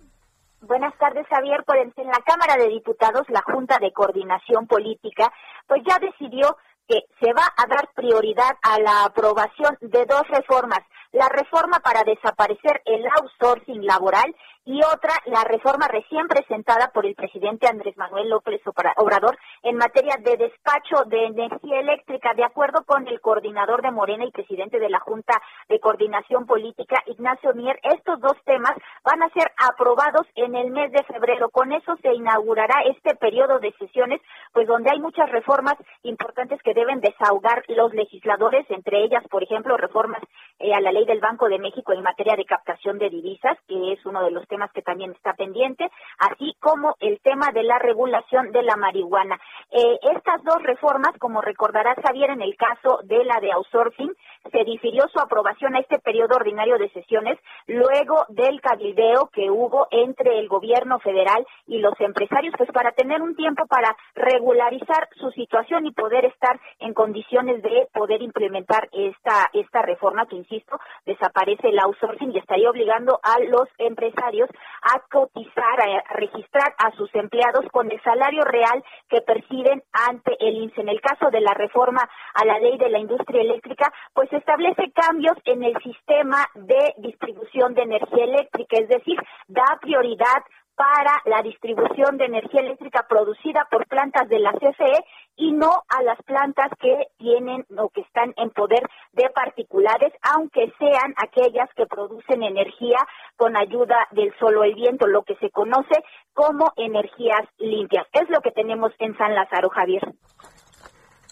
[SPEAKER 9] Buenas tardes, Javier. Pues en la Cámara de Diputados, la Junta de Coordinación Política, pues ya decidió que se va a dar prioridad a la aprobación de dos reformas la reforma para desaparecer el outsourcing laboral y otra, la reforma recién presentada por el presidente Andrés Manuel López Obrador en materia de despacho de energía eléctrica. De acuerdo con el coordinador de Morena y presidente de la Junta de Coordinación Política, Ignacio Mier, estos dos temas van a ser aprobados en el mes de febrero. Con eso se inaugurará este periodo de sesiones, pues donde hay muchas reformas importantes que deben desahogar los legisladores, entre ellas, por ejemplo, reformas eh, a la ley del Banco de México en materia de captación de divisas, que es uno de los temas que también está pendiente, así como el tema de la regulación de la marihuana. Eh, estas dos reformas, como recordará Javier, en el caso de la de outsourcing, se difirió su aprobación a este periodo ordinario de sesiones luego del cabildeo que hubo entre el gobierno federal y los empresarios, pues para tener un tiempo para regularizar su situación y poder estar en condiciones de poder implementar esta, esta reforma que, insisto, desaparece el outsourcing y estaría obligando a los empresarios a cotizar, a registrar a sus empleados con el salario real que perciben ante el INSE. En el caso de la reforma a la ley de la industria eléctrica, pues establece cambios en el sistema de distribución de energía eléctrica, es decir, da prioridad para la distribución de energía eléctrica producida por plantas de la CFE y no a las plantas que tienen o que están en poder de particulares, aunque sean aquellas que producen energía con ayuda del sol o el viento, lo que se conoce como energías limpias. Es lo que tenemos en San Lázaro, Javier.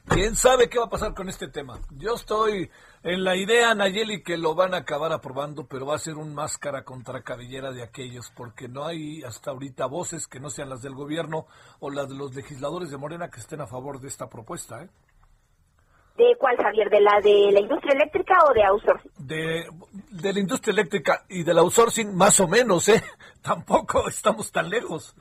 [SPEAKER 1] ¿Quién sabe qué va a pasar con este tema? Yo estoy en la idea, Nayeli, que lo van a acabar aprobando, pero va a ser un máscara contra cabellera de aquellos, porque no hay hasta ahorita voces que no sean las del gobierno o las de los legisladores de Morena que estén a favor de esta propuesta. ¿eh?
[SPEAKER 9] ¿De cuál, Javier? ¿De la de la industria eléctrica o de outsourcing?
[SPEAKER 1] De, de la industria eléctrica y del outsourcing, más o menos, ¿eh? Tampoco estamos tan lejos.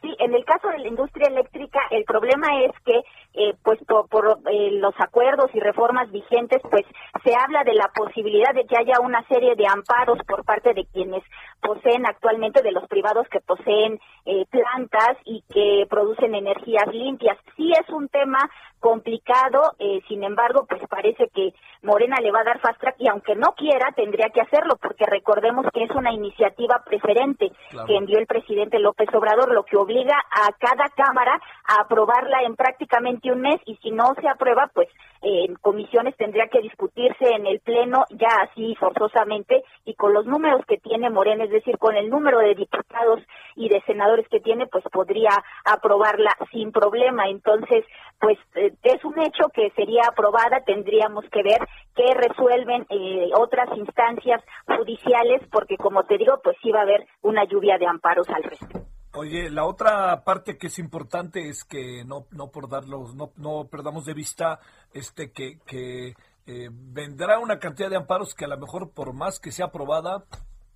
[SPEAKER 9] Sí, en el caso de la industria eléctrica, el problema es que eh, pues por, eh, los acuerdos y reformas vigentes, pues se habla de la posibilidad de que haya una serie de amparos por parte de quienes poseen actualmente, de los privados que poseen eh, plantas y que producen energías limpias. Sí es un tema complicado, sin embargo, pues parece que Morena le va a dar fast track y aunque no quiera, tendría que hacerlo, porque recordemos que es una iniciativa preferente que envió el presidente López Obrador, lo que obliga a cada Cámara a aprobarla en prácticamente un mes y si no se aprueba, pues en comisiones tendría que discutirse en el Pleno ya así forzosamente y con los números que tiene Morena, es decir, con el número de diputados y de senadores que tiene, pues podría aprobarla sin problema. Entonces, pues eh, es un hecho que sería aprobada, tendríamos que ver qué resuelven eh, otras instancias judiciales, porque como te digo, pues sí va a haber una lluvia de amparos al respecto.
[SPEAKER 1] Oye, la otra parte que es importante es que no, no por darlos, no, no perdamos de vista este que, que eh, vendrá una cantidad de amparos que a lo mejor por más que sea aprobada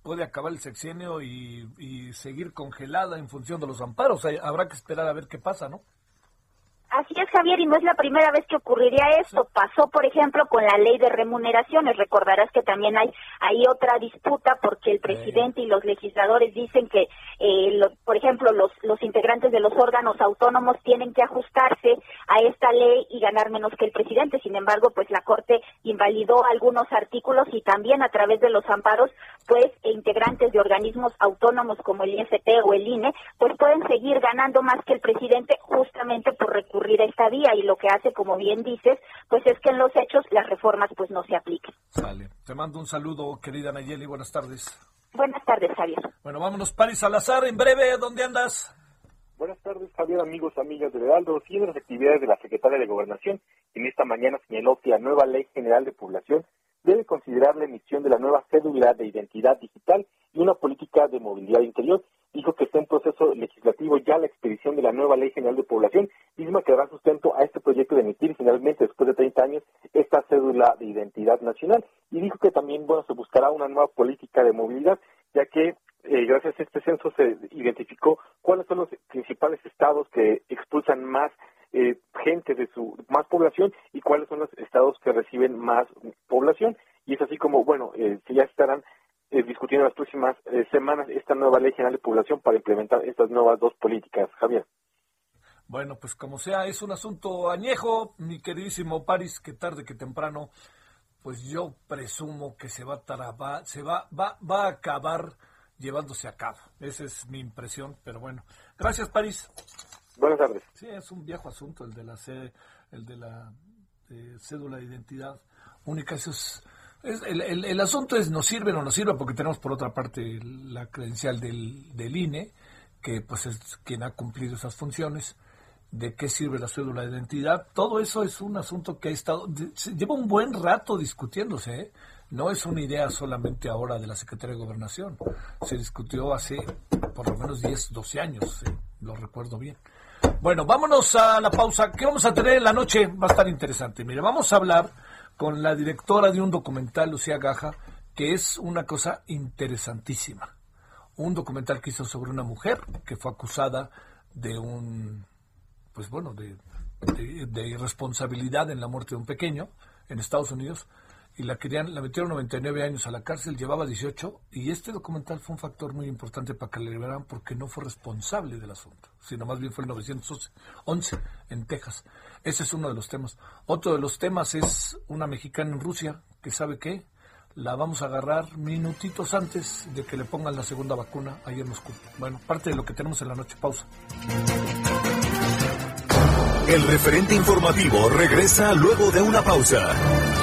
[SPEAKER 1] puede acabar el sexenio y, y seguir congelada en función de los amparos. habrá que esperar a ver qué pasa, ¿no?
[SPEAKER 9] Así es, Javier, y no es la primera vez que ocurriría esto. Pasó, por ejemplo, con la ley de remuneraciones. Recordarás que también hay, hay otra disputa porque el presidente y los legisladores dicen que, eh, por ejemplo, los, los integrantes de los órganos autónomos tienen que ajustarse a esta ley y ganar menos que el presidente. Sin embargo, pues la Corte invalidó algunos artículos y también a través de los amparos, pues integrantes de organismos autónomos como el IFT o el INE, pues pueden seguir ganando más que el presidente justamente por recurrir a esta vía y lo que hace, como bien dices, pues es que en los hechos las reformas pues no se apliquen.
[SPEAKER 1] Vale, te mando un saludo, querida Nayeli, buenas tardes.
[SPEAKER 9] Buenas tardes, Javier.
[SPEAKER 1] Bueno, vámonos, Paris Salazar, en breve, ¿dónde andas?
[SPEAKER 10] Buenas tardes, Javier, amigos, amigas de Heraldo. Siguiendo las actividades de la Secretaria de Gobernación, en esta mañana señaló que la nueva Ley General de Población debe considerar la emisión de la nueva cédula de identidad digital y una política de movilidad interior. Dijo que está en proceso legislativo ya la expedición de la nueva Ley General de Población, misma que dará sustento a este proyecto de emitir finalmente, después de 30 años, esta cédula de identidad nacional. Y dijo que también, bueno, se buscará una nueva política de movilidad, ya que eh, gracias a este censo se identificó cuáles son los principales estados que expulsan más eh, gente de su más población y cuáles son los estados que reciben más población. Y es así como bueno eh, ya estarán eh, discutiendo en las próximas eh, semanas esta nueva ley general de población para implementar estas nuevas dos políticas Javier.
[SPEAKER 1] Bueno pues como sea es un asunto añejo mi queridísimo París que tarde que temprano pues yo presumo que se va a, se va, va, va a acabar llevándose a cabo. Esa es mi impresión, pero bueno. Gracias, París.
[SPEAKER 10] Buenas tardes.
[SPEAKER 1] Sí, es un viejo asunto el de la, el de la cédula de identidad única. Eso es, el, el, asunto es, ¿nos sirve o no nos sirve? Porque tenemos por otra parte la credencial del, del INE, que pues es quien ha cumplido esas funciones de qué sirve la cédula de identidad. Todo eso es un asunto que ha estado, lleva un buen rato discutiéndose, ¿eh? No es una idea solamente ahora de la Secretaría de Gobernación, se discutió hace por lo menos 10, 12 años, lo recuerdo bien. Bueno, vámonos a la pausa. ¿Qué vamos a tener en la noche? Va a estar interesante. Mire, vamos a hablar con la directora de un documental, Lucía Gaja, que es una cosa interesantísima. Un documental que hizo sobre una mujer que fue acusada de un pues bueno, de, irresponsabilidad en la muerte de un pequeño en Estados Unidos y la querían, la metieron 99 años a la cárcel, llevaba 18 y este documental fue un factor muy importante para que la liberaran porque no fue responsable del asunto, sino más bien fue en 1911 en Texas. Ese es uno de los temas. Otro de los temas es una mexicana en Rusia que sabe qué, la vamos a agarrar minutitos antes de que le pongan la segunda vacuna ahí en Moscú. Bueno, parte de lo que tenemos en la noche. Pausa.
[SPEAKER 3] El referente informativo regresa luego de una pausa.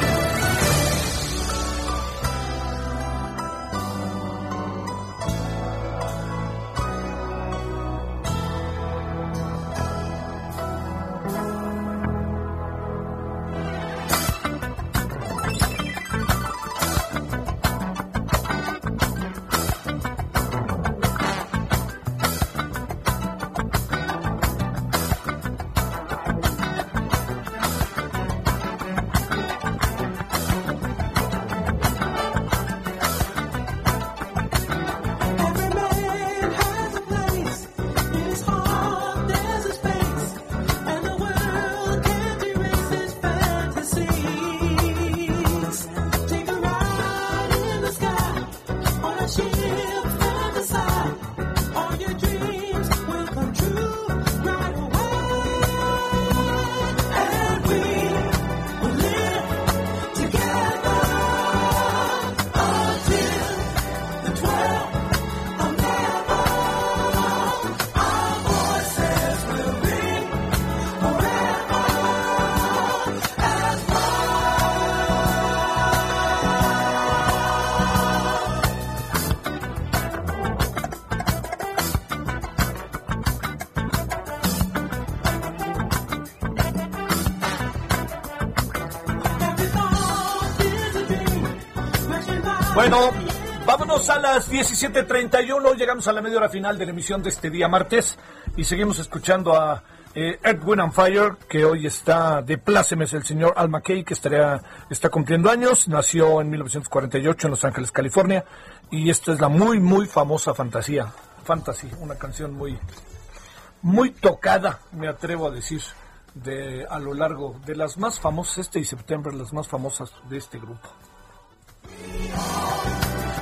[SPEAKER 1] Las 17.31. Llegamos a la media hora final de la emisión de este día martes y seguimos escuchando a eh, Edwin and Fire, que hoy está de plácemes el señor Al McKay, que estaría, está cumpliendo años. Nació en 1948 en Los Ángeles, California. Y esta es la muy, muy famosa Fantasía. Fantasy, una canción muy, muy tocada, me atrevo a decir, de a lo largo de las más famosas, este y septiembre, las más famosas de este grupo.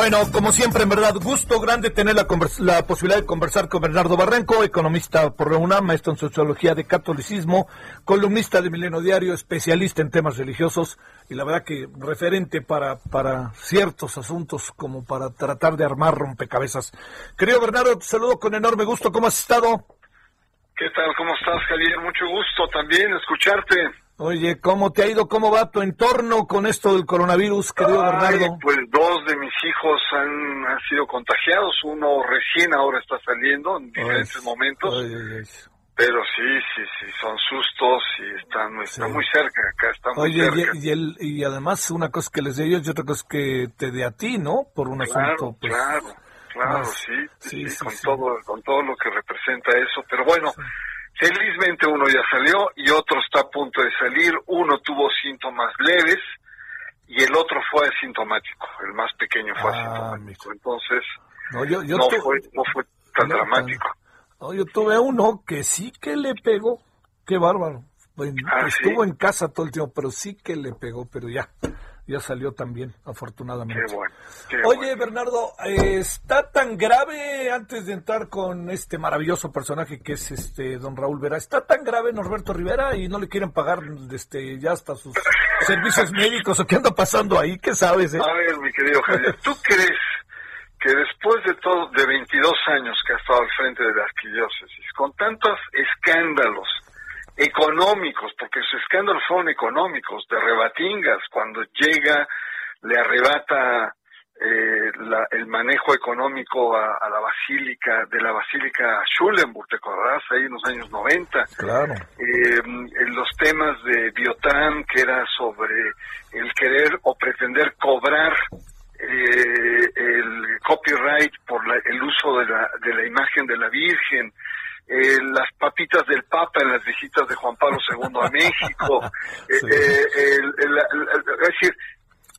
[SPEAKER 1] Bueno, como siempre, en verdad, gusto grande tener la, la posibilidad de conversar con Bernardo Barranco, economista por la maestro en sociología de catolicismo, columnista de Milenio Diario, especialista en temas religiosos y la verdad que referente para, para ciertos asuntos como para tratar de armar rompecabezas. Querido Bernardo, te saludo con enorme gusto. ¿Cómo has estado?
[SPEAKER 11] ¿Qué tal? ¿Cómo estás, Javier? Mucho gusto también escucharte.
[SPEAKER 1] Oye, ¿cómo te ha ido? ¿Cómo va tu entorno con esto del coronavirus, querido Bernardo?
[SPEAKER 11] Pues dos de mis hijos han, han, sido contagiados. Uno recién ahora está saliendo en diferentes momentos. pero sí, sí, sí, son sustos y están, está muy cerca, acá está muy
[SPEAKER 1] Oye,
[SPEAKER 11] cerca.
[SPEAKER 1] Y, y, y, además una cosa que les de ellos y otra cosa que te de a ti, ¿no? Por un asunto.
[SPEAKER 11] Pues, claro, claro, sí, sí, sí, con, Todo, con todo lo que representa eso. Pero bueno, Felizmente uno ya salió y otro está a punto de salir. Uno tuvo síntomas leves y el otro fue asintomático. El más pequeño fue ah, asintomático. Entonces, no, yo, yo no, fue, no fue tan dramático.
[SPEAKER 1] No, yo tuve uno que sí que le pegó. Qué bárbaro.
[SPEAKER 11] Ah,
[SPEAKER 1] Estuvo en casa todo el tiempo, pero sí que le pegó, pero ya ya salió también, afortunadamente.
[SPEAKER 11] Qué bueno,
[SPEAKER 1] Oye, Bernardo, ¿está tan grave, antes de entrar con este maravilloso personaje que es este don Raúl Vera, está tan grave Norberto Rivera y no le quieren pagar este ya hasta sus servicios médicos o qué anda pasando ahí? ¿Qué sabes? Eh?
[SPEAKER 11] A ver, mi querido Javier, ¿tú crees que después de todo, de 22 años que ha estado al frente de la arquidiócesis, con tantos escándalos, económicos, porque sus escándalos fueron económicos, de rebatingas, cuando llega, le arrebata eh, la, el manejo económico a, a, la basílica, de la basílica Schulenburg, ¿te acordarás? Ahí en los años 90.
[SPEAKER 1] Claro.
[SPEAKER 11] Eh, en los temas de Biotán, que era sobre el querer o pretender cobrar eh, el copyright por la, el uso de la, de la imagen de la Virgen, eh, las papitas del Papa en las visitas de Juan Pablo II a México, eh, eh, es decir,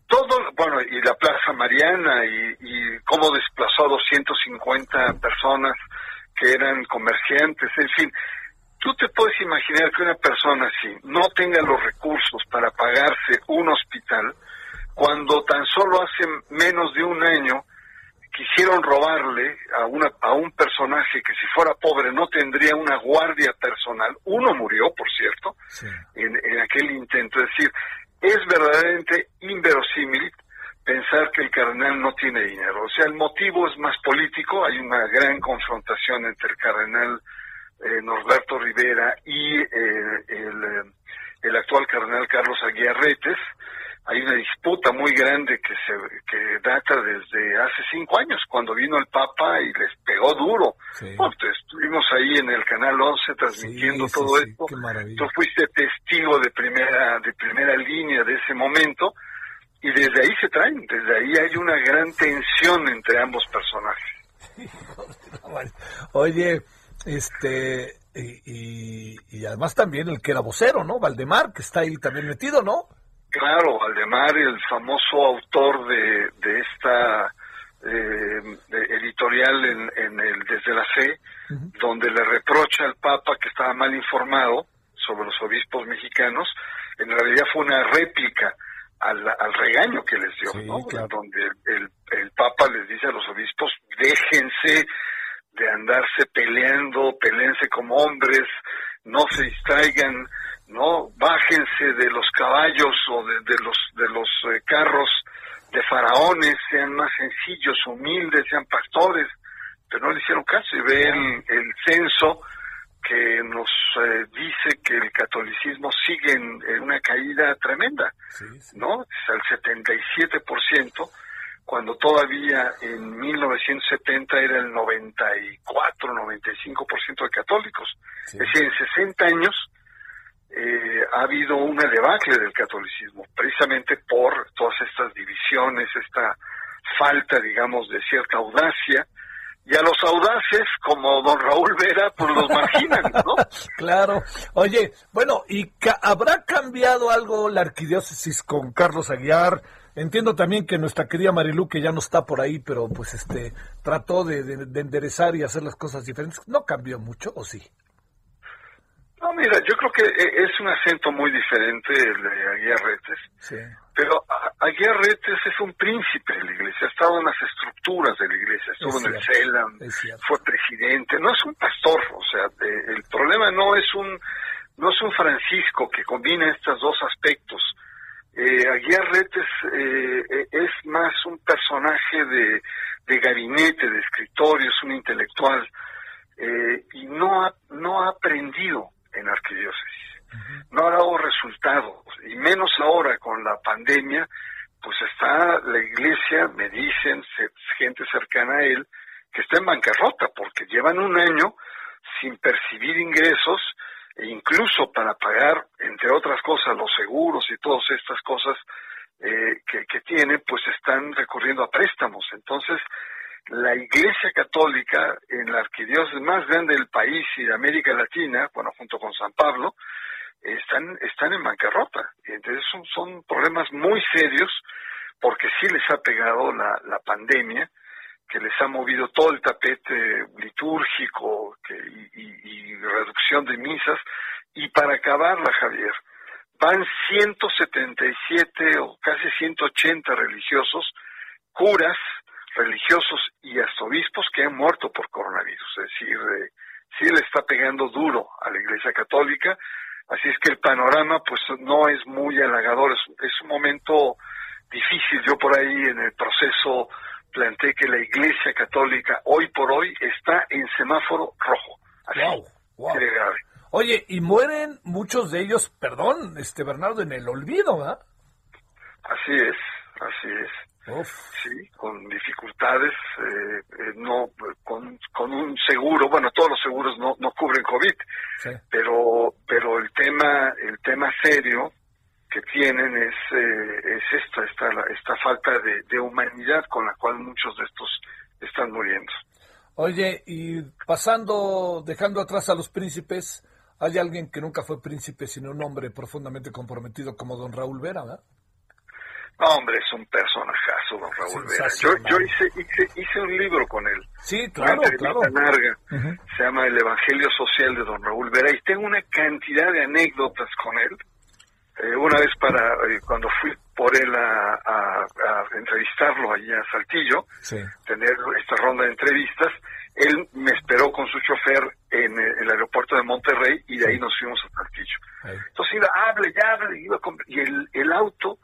[SPEAKER 11] todo, bueno, y la Plaza Mariana y, y cómo desplazó a 250 personas que eran comerciantes, en fin, tú te puedes imaginar que una persona así no tenga los recursos para pagarse un hospital cuando tan solo hace menos de un año quisieron robarle a, una, a un personaje que si fuera pobre no tendría una guardia personal. Uno murió, por cierto, en, en, aquel intento. Es decir, es verdaderamente inverosímil pensar que el cardenal no tiene dinero. O sea, el motivo es más político. Hay una gran confrontación entre el cardenal eh, Norberto Rivera y eh, el, eh, el actual cardenal Carlos Aguiarretes hay una disputa muy grande que se que data desde hace cinco años cuando vino el Papa y les pegó duro. estuvimos ahí en el canal 11 transmitiendo todo esto. Tú fuiste testigo de primera de primera línea de ese momento y desde ahí se traen, desde ahí hay una gran tensión entre ambos personajes.
[SPEAKER 1] Oye, este y, y además también el que era vocero, ¿no? Valdemar, que está ahí también metido, ¿no?
[SPEAKER 11] Claro, Valdemar, el famoso autor de, de esta eh, editorial en, en, el Desde la Fe, donde le reprocha al Papa que estaba mal informado sobre los obispos mexicanos, en realidad fue una réplica al, al regaño que les dio, ¿no? Donde el, el Papa les dice a los obispos, déjense de andarse peleando, peleense como hombres, no se distraigan, no bájense de los caballos o de, de los de los eh, carros de faraones sean más sencillos humildes sean pastores pero no le hicieron caso. Y ve el, el censo que nos eh, dice que el catolicismo sigue en, una caída tremenda no es al 77% cuando todavía en 1970 era el 94 95% de católicos. Es decir en 60 años eh, ha habido una debacle del catolicismo, precisamente por todas estas divisiones, esta falta, digamos, de cierta audacia, y a los audaces, como don Raúl Vera, pues los marginan, ¿no?
[SPEAKER 1] claro. Oye, bueno, ¿y habrá cambiado algo la arquidiócesis con Carlos Aguiar? Entiendo también que nuestra querida Marilu, que ya no está por ahí, pero pues este trató de, de enderezar y hacer las cosas diferentes. ¿No cambió mucho o sí?
[SPEAKER 11] No, mira, yo creo que e, es un acento muy diferente el de Aguiarretes.
[SPEAKER 1] Sí.
[SPEAKER 11] Pero Aguiarretes es un príncipe de la iglesia, ha estado en las estructuras de la iglesia, estuvo en el CELAM, fue presidente, no es un pastor, o sea, el problema no es un no es un Francisco que combina estos dos aspectos. Eh, Aguiarretes eh, e, es más un personaje de, de gabinete, de escritorio, es un intelectual eh, y no ha, no ha aprendido en arquidiócesis. no ha dado resultados, y menos ahora con la pandemia, pues está la iglesia, me dicen gente cercana a él, que está en bancarrota, porque llevan un año sin percibir ingresos, e incluso para pagar, entre otras cosas, los seguros y todas estas cosas eh, que, que tienen, pues están recurriendo a préstamos. Entonces, la Iglesia Católica en la arquidiócesis más grande del país y de América Latina, bueno, junto con San Pablo, están, están en bancarrota. Entonces son, son problemas muy serios porque sí les ha pegado la, la pandemia, que les ha movido todo el tapete litúrgico que, y, y, reducción de misas. Y para acabarla, Javier, van 177 o casi 180 religiosos, curas, religiosos y arzobispos que han muerto por coronavirus. Es decir, eh, sí le está pegando duro a la Iglesia Católica, así es que el panorama pues no es muy halagador, es, un momento difícil. Yo por ahí en el proceso planteé que la Iglesia Católica hoy por hoy está en semáforo rojo. Así, wow, grave.
[SPEAKER 1] Oye, y mueren muchos de ellos, perdón, este Bernardo, en el olvido, ¿verdad?
[SPEAKER 11] Así es, así es. Sí, con dificultades, eh, eh, no con, con un seguro, bueno, todos los seguros no, no cubren COVID, pero pero el tema el tema serio que tienen es eh, es esta esta esta falta de, de humanidad con la cual muchos de estos están muriendo.
[SPEAKER 1] Oye, y pasando, dejando atrás a los príncipes, hay alguien que nunca fue príncipe, sino un hombre profundamente comprometido como don Raúl Vera, ¿verdad?
[SPEAKER 11] Hombre, es un personajazo, don Raúl Vera. Yo, yo hice, hice, hice, un libro con él.
[SPEAKER 1] Sí, claro, claro.
[SPEAKER 11] larga. Se llama El Evangelio Social de don Raúl Vera. Y tengo una cantidad de anécdotas con él. Eh, una vez para eh, cuando fui por él a, a, entrevistarlo allí a Saltillo, tener esta ronda de entrevistas, él me esperó con su chofer en el, aeropuerto de Monterrey y de ahí nos fuimos a Saltillo. Entonces iba, hable, ya, hable, iba y el, el auto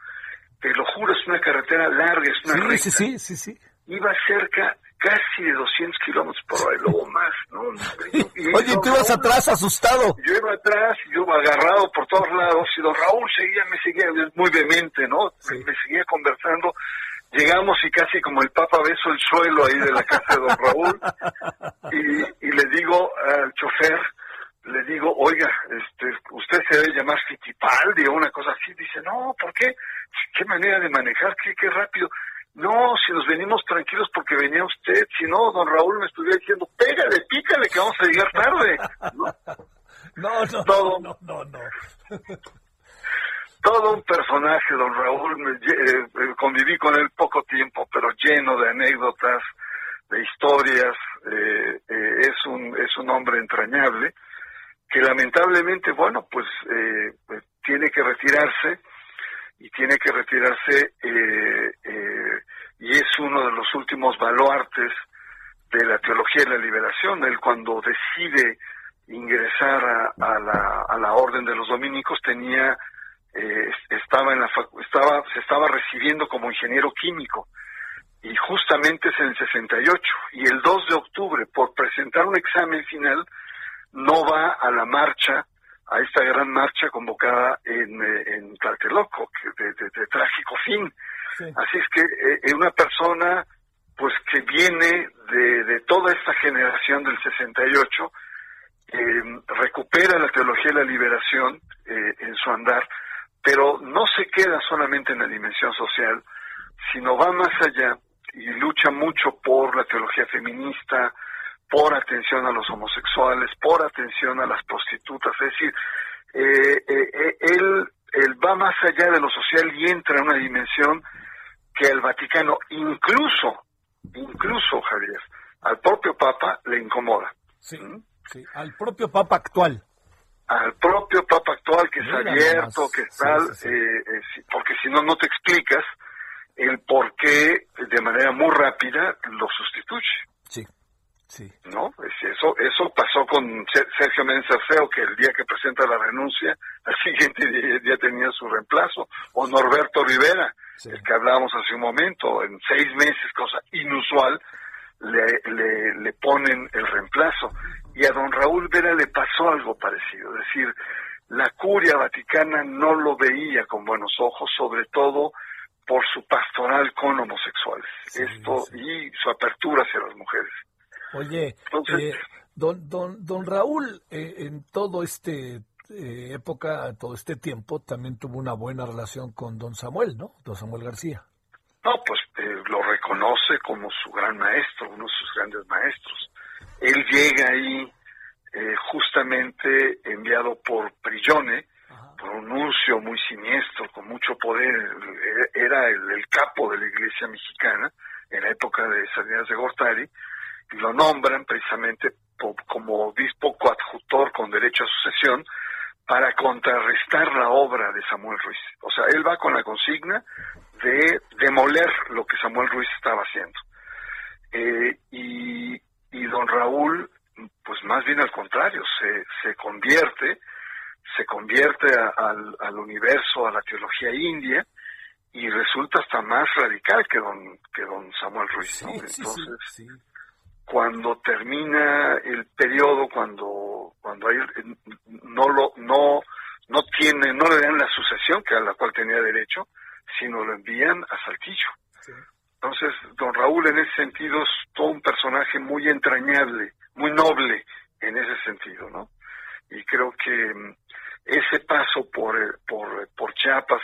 [SPEAKER 11] te lo juro, es una carretera larga, es una
[SPEAKER 1] sí, Sí, sí, sí,
[SPEAKER 11] Iba cerca casi de 200 kilómetros por hora, luego más, ¿no?
[SPEAKER 1] Oye, tú ibas atrás asustado.
[SPEAKER 11] Yo iba atrás, yo iba agarrado por todos lados, y don Raúl seguía, me seguía muy vehemente, ¿no? Me, seguía conversando. Llegamos y casi como el Papa beso el suelo ahí de la casa de don Raúl, y, y le digo al chofer, le digo, oiga, este, usted se debe llamar Fittipaldi o una cosa así. Dice, no, ¿por qué? ¿Qué manera de manejar? ¿Qué, qué rápido? No, si nos venimos tranquilos porque venía usted, si no, don Raúl me estuviera diciendo, pégale, pícale que vamos a llegar tarde.
[SPEAKER 1] No, no, todo, no, no, no.
[SPEAKER 11] todo un personaje, don Raúl, me, eh, eh, conviví con él poco tiempo, pero lleno de anécdotas, de historias, eh, es, un, es un hombre entrañable que lamentablemente, bueno, pues, eh, pues, tiene que retirarse y tiene que retirarse eh, eh, y es uno de los últimos baluartes de la teología de la liberación. Él cuando decide ingresar a, la, a la orden de los dominicos tenía estaba en la estaba se estaba recibiendo como ingeniero químico y justamente es en el 68 y el 2 de octubre por presentar un examen final no va a la marcha, a esta gran marcha convocada en, eh, en Tlatelolco, de, de, trágico fin. Así es que eh, una persona pues que viene de, de toda esta generación del 68, eh, recupera la teología de la liberación eh, en su andar, pero no se queda solamente en la dimensión social, sino va más allá y lucha mucho por la teología feminista, por atención a los homosexuales, por atención a las prostitutas. Es decir, eh, eh, eh, él, él va más allá de lo social y entra en una dimensión que al Vaticano, incluso, incluso Javier, al propio Papa le incomoda.
[SPEAKER 1] Sí, ¿Mm? sí, al propio Papa actual.
[SPEAKER 11] Al propio Papa actual que es abierto, que está, porque si no, no te explicas el por qué de manera muy rápida lo sustituye.
[SPEAKER 1] Sí. Sí.
[SPEAKER 11] ¿No? Eso, eso pasó con Sergio Feo, que el día que presenta la renuncia, al siguiente día, ya tenía su reemplazo. O Norberto Rivera, el que hablábamos hace un momento, en seis meses, cosa inusual, le, le, le ponen el reemplazo. Y a don Raúl Vera le pasó algo parecido. Es decir, la curia vaticana no lo veía con buenos ojos, sobre todo por su pastoral con homosexuales. Esto y su apertura hacia las mujeres.
[SPEAKER 1] Oye, eh, don, don, don Raúl, eh, en todo este eh, época, todo este tiempo, también tuvo una buena relación con don Samuel, ¿no? Don Samuel García.
[SPEAKER 11] No, pues lo reconoce como su gran maestro, uno de sus grandes maestros. Él llega ahí justamente enviado por Prillone, por un nuncio muy siniestro, con mucho poder, era el, capo de la iglesia mexicana en la época de Salinas de Gortari, y lo nombran precisamente como obispo coadjutor con derecho a sucesión para contrarrestar la obra de Samuel Ruiz. O sea, él va con la consigna de demoler lo que Samuel Ruiz estaba haciendo. Eh, y, y don Raúl, pues más bien al contrario, se, se convierte se convierte al, al, universo, a la teología india, y resulta hasta más radical que don, que don Samuel Ruiz. Entonces, cuando termina el periodo, cuando, cuando hay, no lo, no, no tiene, no le dan la sucesión que a la cual tenía derecho, sino lo envían a Saltillo. Entonces, don Raúl en ese sentido es todo un personaje muy entrañable, muy noble en ese sentido, ¿no? Y creo que ese paso por, por, por Chiapas,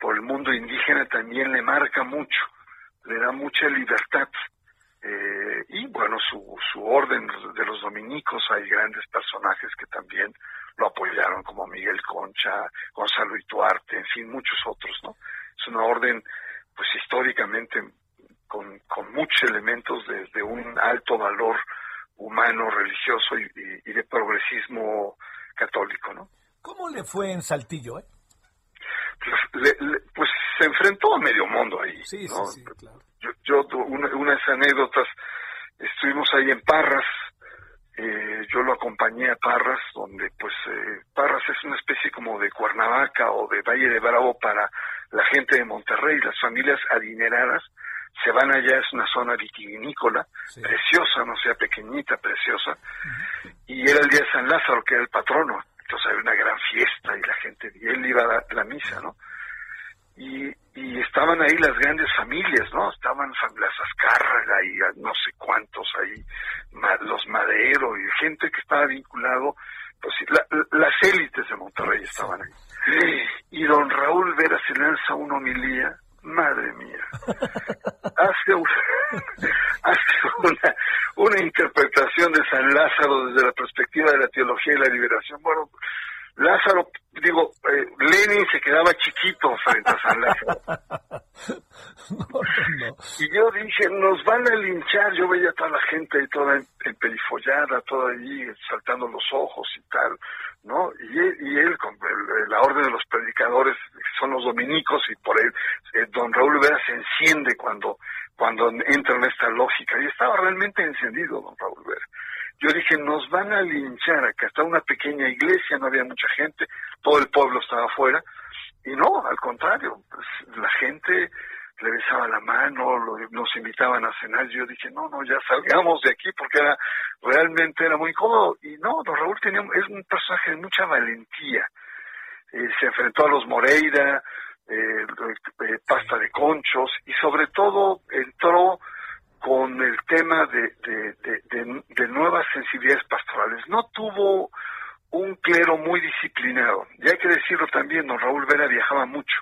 [SPEAKER 11] por el mundo indígena, también le marca mucho, le da mucha libertad. Eh, y bueno, su, su orden de los dominicos, hay grandes personajes que también lo apoyaron, como Miguel Concha, Gonzalo Ituarte, en fin, muchos otros, ¿no? Es una orden, pues históricamente, con, con muchos elementos de, de un alto valor humano, religioso y, y de progresismo católico, ¿no?
[SPEAKER 1] ¿Cómo le fue en Saltillo? Eh?
[SPEAKER 11] Pues, pues, se enfrentó a medio mundo ahí.
[SPEAKER 1] Sí, sí, sí, claro.
[SPEAKER 11] Yo, yo una, unas anécdotas, estuvimos ahí en Parras, eh, yo lo acompañé a Parras, donde pues eh, Parras es una especie como de Cuernavaca o de Valle de Bravo para la gente de Monterrey, las familias adineradas se van allá, es una zona vitivinícola, preciosa, no sea pequeñita, preciosa, y era el día de San Lázaro, que era el patrono, entonces había una gran fiesta y la gente, y él iba a dar la misa, ¿no? Y, y estaban ahí las grandes familias, ¿no? Estaban las Azcárraga y no sé cuántos ahí, los Madero y gente que estaba vinculado, pues las élites de Monterrey estaban ahí. Y don Raúl Vera se lanza una homilía madre mía, hace, hace una, una interpretación de San Lázaro desde la perspectiva de la teología y la liberación. Bueno, Lázaro, digo, eh, Lenin se quedaba chiquito frente a San Lázaro. Y yo dije, nos van a linchar. Yo veía a toda la gente ahí toda emperifollada, toda ahí saltando los ojos y tal. ¿no? Y él, y él con la orden de los predicadores, son los dominicos, y por él, eh, don Raúl Vera se enciende cuando, cuando entra en esta lógica, y estaba realmente encendido don Raúl Vera. Yo dije, nos van a linchar acá, está una pequeña iglesia, no había mucha gente, todo el pueblo estaba afuera, y no, al contrario, pues, la gente le besaba la mano, nos invitaban a cenar, yo dije, no, no, ya salgamos de aquí porque era realmente era muy incómodo. Y no, don Raúl tenía, es un personaje de mucha valentía. Eh, se enfrentó a los Moreira, eh, eh, pasta de conchos y sobre todo entró con el tema de, de, de, nuevas sensibilidades pastorales. No tuvo un clero muy disciplinado. Y hay que decirlo también, don Raúl Vera viajaba mucho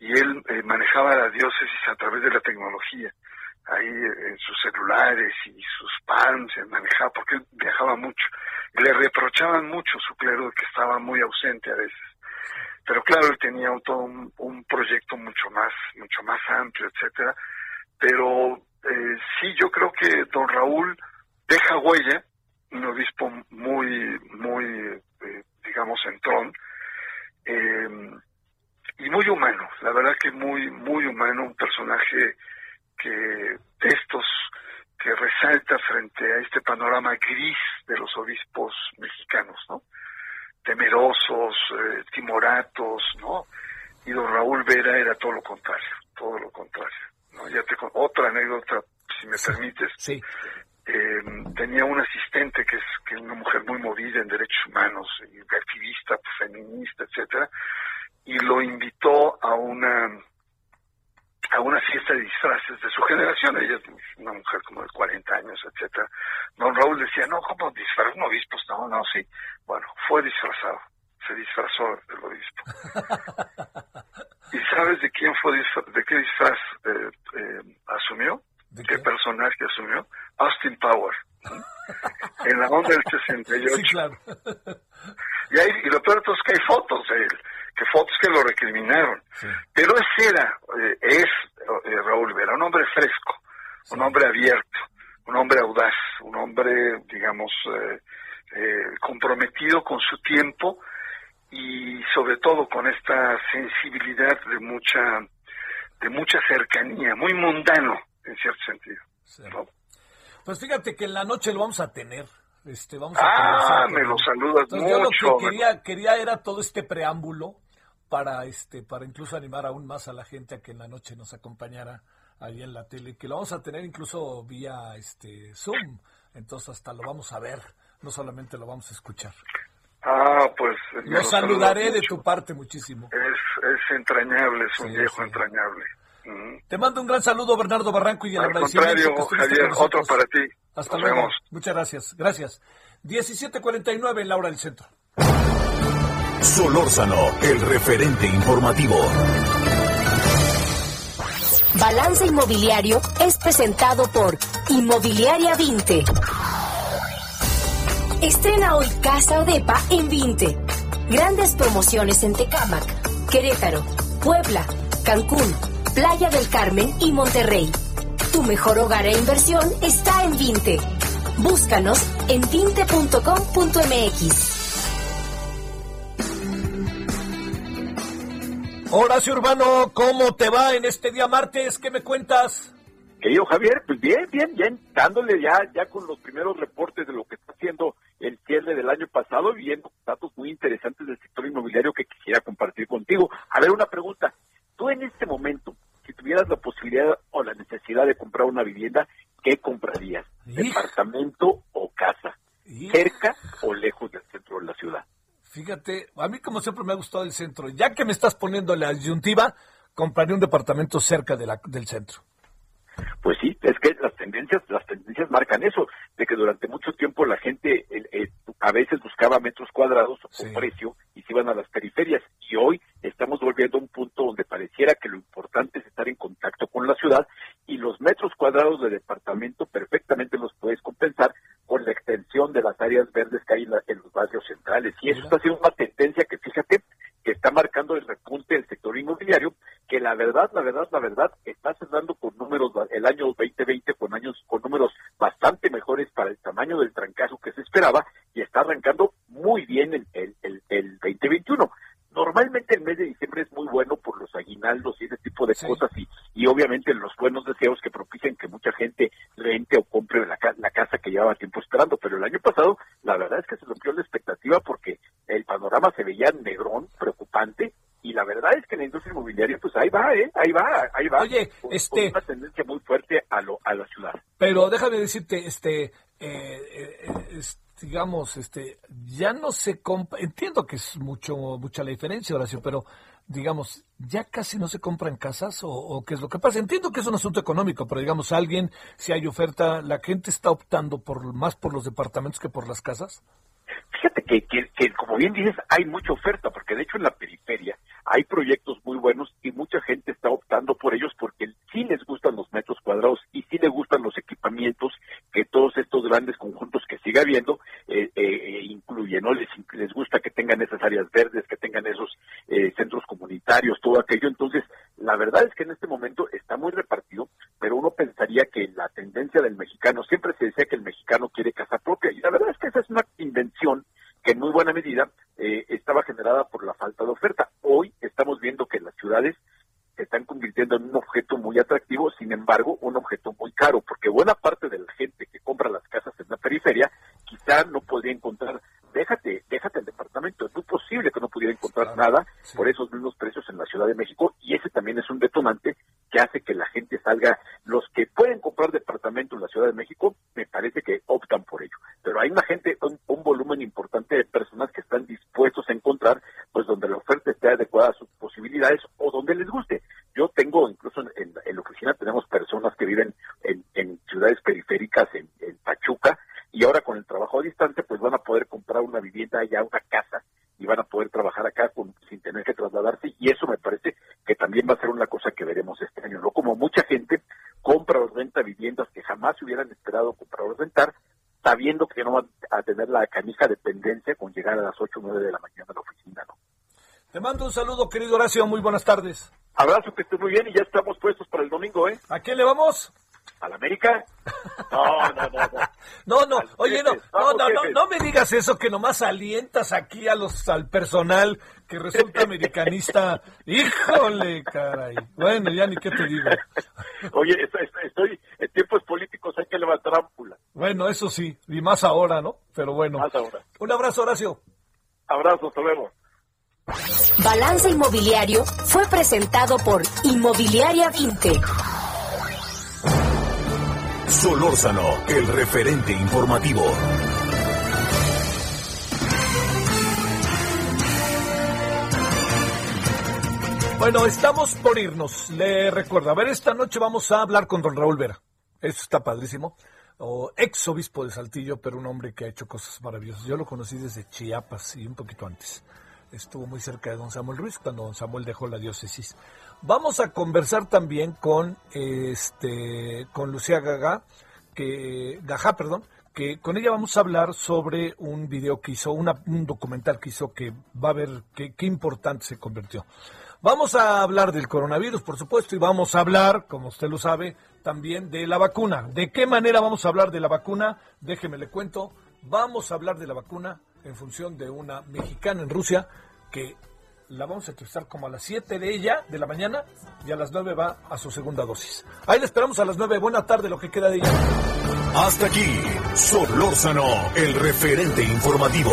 [SPEAKER 11] y él eh, manejaba la diócesis a través de la tecnología, ahí eh, en sus celulares y sus palms, él manejaba, porque él viajaba mucho. le reprochaban mucho su clero que estaba muy ausente a veces. Pero claro, él tenía un, un, proyecto mucho más, mucho más amplio, etcétera. Pero eh, sí, yo creo que don Raúl deja huella, un obispo muy, muy, digamos, entrón, eh, y muy humano, la verdad que muy, muy humano, un personaje que de estos que resalta frente a este panorama gris de los obispos mexicanos, ¿no? Temerosos, eh, timoratos, ¿no? Y don Raúl Vera era todo lo contrario, todo lo contrario, ¿no? Ya te otra anécdota, si me permites.
[SPEAKER 1] Sí.
[SPEAKER 11] Eh, tenía un asistente que es, que es una mujer muy movida en derechos humanos, activista, feminista, etcétera, y lo invitó a una a una fiesta de disfraces de su generación, ella es una mujer como de 40 años, etcétera. Don Raúl decía, no, ¿cómo disfraz un obispo? No, no, sí. Bueno, fue disfrazado, se disfrazó del obispo. ¿Y sabes de quién fue de qué disfraz eh, eh, asumió? ¿De qué? personaje asumió? Austin Power. en la onda del 68. Sí, claro. y, hay, y lo peor es que hay fotos de él, que fotos que lo recriminaron. Pero ese era, eh, es Raúl Vera, un hombre fresco, un hombre abierto, un hombre audaz, un hombre, digamos, comprometido con su tiempo y sobre todo con esta sensibilidad de mucha de mucha cercanía, muy mundano en cierto sentido.
[SPEAKER 1] Pues fíjate que en la noche lo vamos a tener. Este, vamos
[SPEAKER 11] a ah, me lo saludas mucho. Yo lo
[SPEAKER 1] que quería, quería era todo este preámbulo para este para incluso animar aún más a la gente a que en la noche nos acompañara ahí en la tele, que lo vamos a tener incluso vía este Zoom, entonces hasta lo vamos a ver, no solamente lo vamos a escuchar.
[SPEAKER 11] Ah, pues...
[SPEAKER 1] Lo saludaré de tu parte muchísimo.
[SPEAKER 11] Es, es entrañable, es un viejo entrañable.
[SPEAKER 1] Te mando un gran saludo, Bernardo Barranco, y el
[SPEAKER 11] Al contrario, Javier, otro para ti.
[SPEAKER 1] Hasta luego. Muchas gracias. Gracias. 17.49 en la hora del centro.
[SPEAKER 3] Solórzano, el referente informativo.
[SPEAKER 12] Balance Inmobiliario es presentado por Inmobiliaria 20. Estrena hoy Casa Odepa en 20. Grandes promociones en Tecámac, Querétaro, Puebla, Cancún, Playa del Carmen y Monterrey. Tu mejor hogar e inversión está en 20. Búscanos en vinte.com.mx.
[SPEAKER 1] Horacio Urbano, ¿cómo te va en este día martes? ¿Qué me cuentas?
[SPEAKER 13] Querido Javier, pues bien, bien, bien, dándole ya, ya con los primeros reportes de lo que está haciendo el cierre del año pasado, viendo datos muy interesantes del sector inmobiliario que quisiera compartir contigo. A ver, una pregunta. Tú en este momento, si tuvieras la posibilidad o la necesidad de comprar una vivienda, ¿qué comprarías? ¿Departamento o casa? ¿Cerca o lejos del centro de la ciudad?
[SPEAKER 1] Fíjate, a mí como siempre me ha gustado el centro. Ya que me estás poniendo la adyuntiva, compraría un departamento cerca de la, del centro.
[SPEAKER 13] Pues sí, es que las tendencias, las tendencias marcan eso, de que durante mucho tiempo la gente eh, a veces buscaba metros cuadrados o precio y se iban a las periferias. Y hoy estamos volviendo a un punto donde pareciera que lo importante es estar en contacto con la ciudad y los metros cuadrados de departamento perfectamente los puedes compensar con la extensión de las áreas verdes que hay en, los barrios centrales. Y eso está siendo una tendencia que, fíjate, que está marcando el repunte del sector inmobiliario, que la verdad, la verdad, la verdad, está cerrando con números, el año 2020 con años, con números bastante mejores para el tamaño del trancazo que se esperaba y está arrancando muy bien el, el, el, el 2021. Normalmente el mes de diciembre es muy bueno por los aguinaldos y ese tipo de cosas y, y obviamente los buenos deseos que propician que mucha gente rente o compre la, la casa que llevaba tiempo esperando. Pero el año pasado la verdad es que se rompió la expectativa porque el panorama se veía negrón, preocupante, y la verdad es que la industria inmobiliaria, pues ahí va, ¿eh? Ahí va, ahí va.
[SPEAKER 1] Oye, este...
[SPEAKER 13] una tendencia muy fuerte a, lo, a la ciudad.
[SPEAKER 1] Pero déjame decirte, este, eh, eh, digamos, este, ya no se compra, entiendo que es mucho, mucha la diferencia, Horacio, pero digamos, ya casi no se compran casas o, o, qué es lo que pasa. Entiendo que es un asunto económico, pero digamos, alguien, si hay oferta, la gente está optando por más por los departamentos que por las casas.
[SPEAKER 13] Fíjate que, que, como bien dices, hay mucha oferta, porque de hecho en la periferia hay proyectos muy buenos y mucha gente está optando por ellos porque sí les gustan los metros cuadrados y sí les gustan los equipamientos que todos estos grandes conjuntos que sigue habiendo eh, eh, incluyen, ¿no? Les, les gusta que tengan esas áreas verdes, que tengan esos eh, centros comunitarios, todo aquello. Entonces, la verdad es que en este momento está muy repartido, pero uno pensaría que la tendencia del mexicano, siempre se decía que el mexicano quiere casa propia y la verdad es que esa es una invención que en muy buena medida eh, estaba generada por la falta de oferta. Hoy estamos viendo que las ciudades se están convirtiendo en un objeto muy atractivo, sin embargo, un objeto muy caro, porque buena parte de la gente que compra las casas en la periferia quizá no podría encontrar déjate, déjate el departamento. Es muy posible que no pudiera encontrar nada por esos mismos precios en la Ciudad de México y ese también es un detonante que hace que la gente salga. Los que pueden comprar departamento en la Ciudad de México, me parece que. Hay una gente, un, un volumen importante de personas que están dispuestos a encontrar, pues donde la oferta esté adecuada a sus posibilidades o donde les guste. Yo tengo, incluso en, la oficina tenemos personas que viven en, ciudades periféricas, en, Pachuca, y ahora con el trabajo a distancia pues van a poder comprar una vivienda ya una casa y van a poder trabajar acá con, sin tener que trasladarse y eso me parece que también va a ser una cosa que veremos este año, ¿no? Como mucha gente compra o renta viviendas que jamás se hubieran esperado comprar o rentar, sabiendo que no van a tener la canija dependencia con llegar a las 8 o 9 de la mañana a la oficina, ¿no?
[SPEAKER 1] Te mando un saludo, querido Horacio, muy buenas tardes.
[SPEAKER 13] Abrazo, que estés muy bien y ya estamos puestos para el domingo, ¿eh?
[SPEAKER 1] ¿A quién le vamos?
[SPEAKER 13] ¿A la América? No, no, no, no.
[SPEAKER 1] No, no, oye, no, no, no, no, no me digas eso, que nomás alientas aquí a los, al personal que resulta americanista. Híjole, caray. Bueno, ya ni qué te digo.
[SPEAKER 13] Oye, estoy, estoy en tiempos políticos, hay que levantar ámpula.
[SPEAKER 1] Bueno, eso sí, y más ahora, ¿no? Pero bueno.
[SPEAKER 13] Más ahora.
[SPEAKER 1] Un abrazo, Horacio.
[SPEAKER 13] Abrazo, hasta luego.
[SPEAKER 12] Balance Inmobiliario fue presentado por Inmobiliaria 20.
[SPEAKER 3] Solórzano, el referente informativo.
[SPEAKER 1] Bueno, estamos por irnos. Le recuerdo, a ver, esta noche vamos a hablar con don Raúl Vera. Eso está padrísimo. O ex obispo de Saltillo, pero un hombre que ha hecho cosas maravillosas. Yo lo conocí desde Chiapas y un poquito antes. Estuvo muy cerca de don Samuel Ruiz cuando don Samuel dejó la diócesis. Vamos a conversar también con este con Lucía Gaga, que Gajá, perdón, que con ella vamos a hablar sobre un video que hizo, un documental que hizo que va a ver qué importante se convirtió. Vamos a hablar del coronavirus, por supuesto, y vamos a hablar, como usted lo sabe, también de la vacuna. ¿De qué manera vamos a hablar de la vacuna? Déjeme le cuento. Vamos a hablar de la vacuna en función de una mexicana en Rusia que la vamos a entrevistar como a las 7 de ella, de la mañana, y a las 9 va a su segunda dosis. Ahí la esperamos a las 9. Buena tarde, lo que queda de ella.
[SPEAKER 3] Hasta aquí, Solórzano, el referente informativo.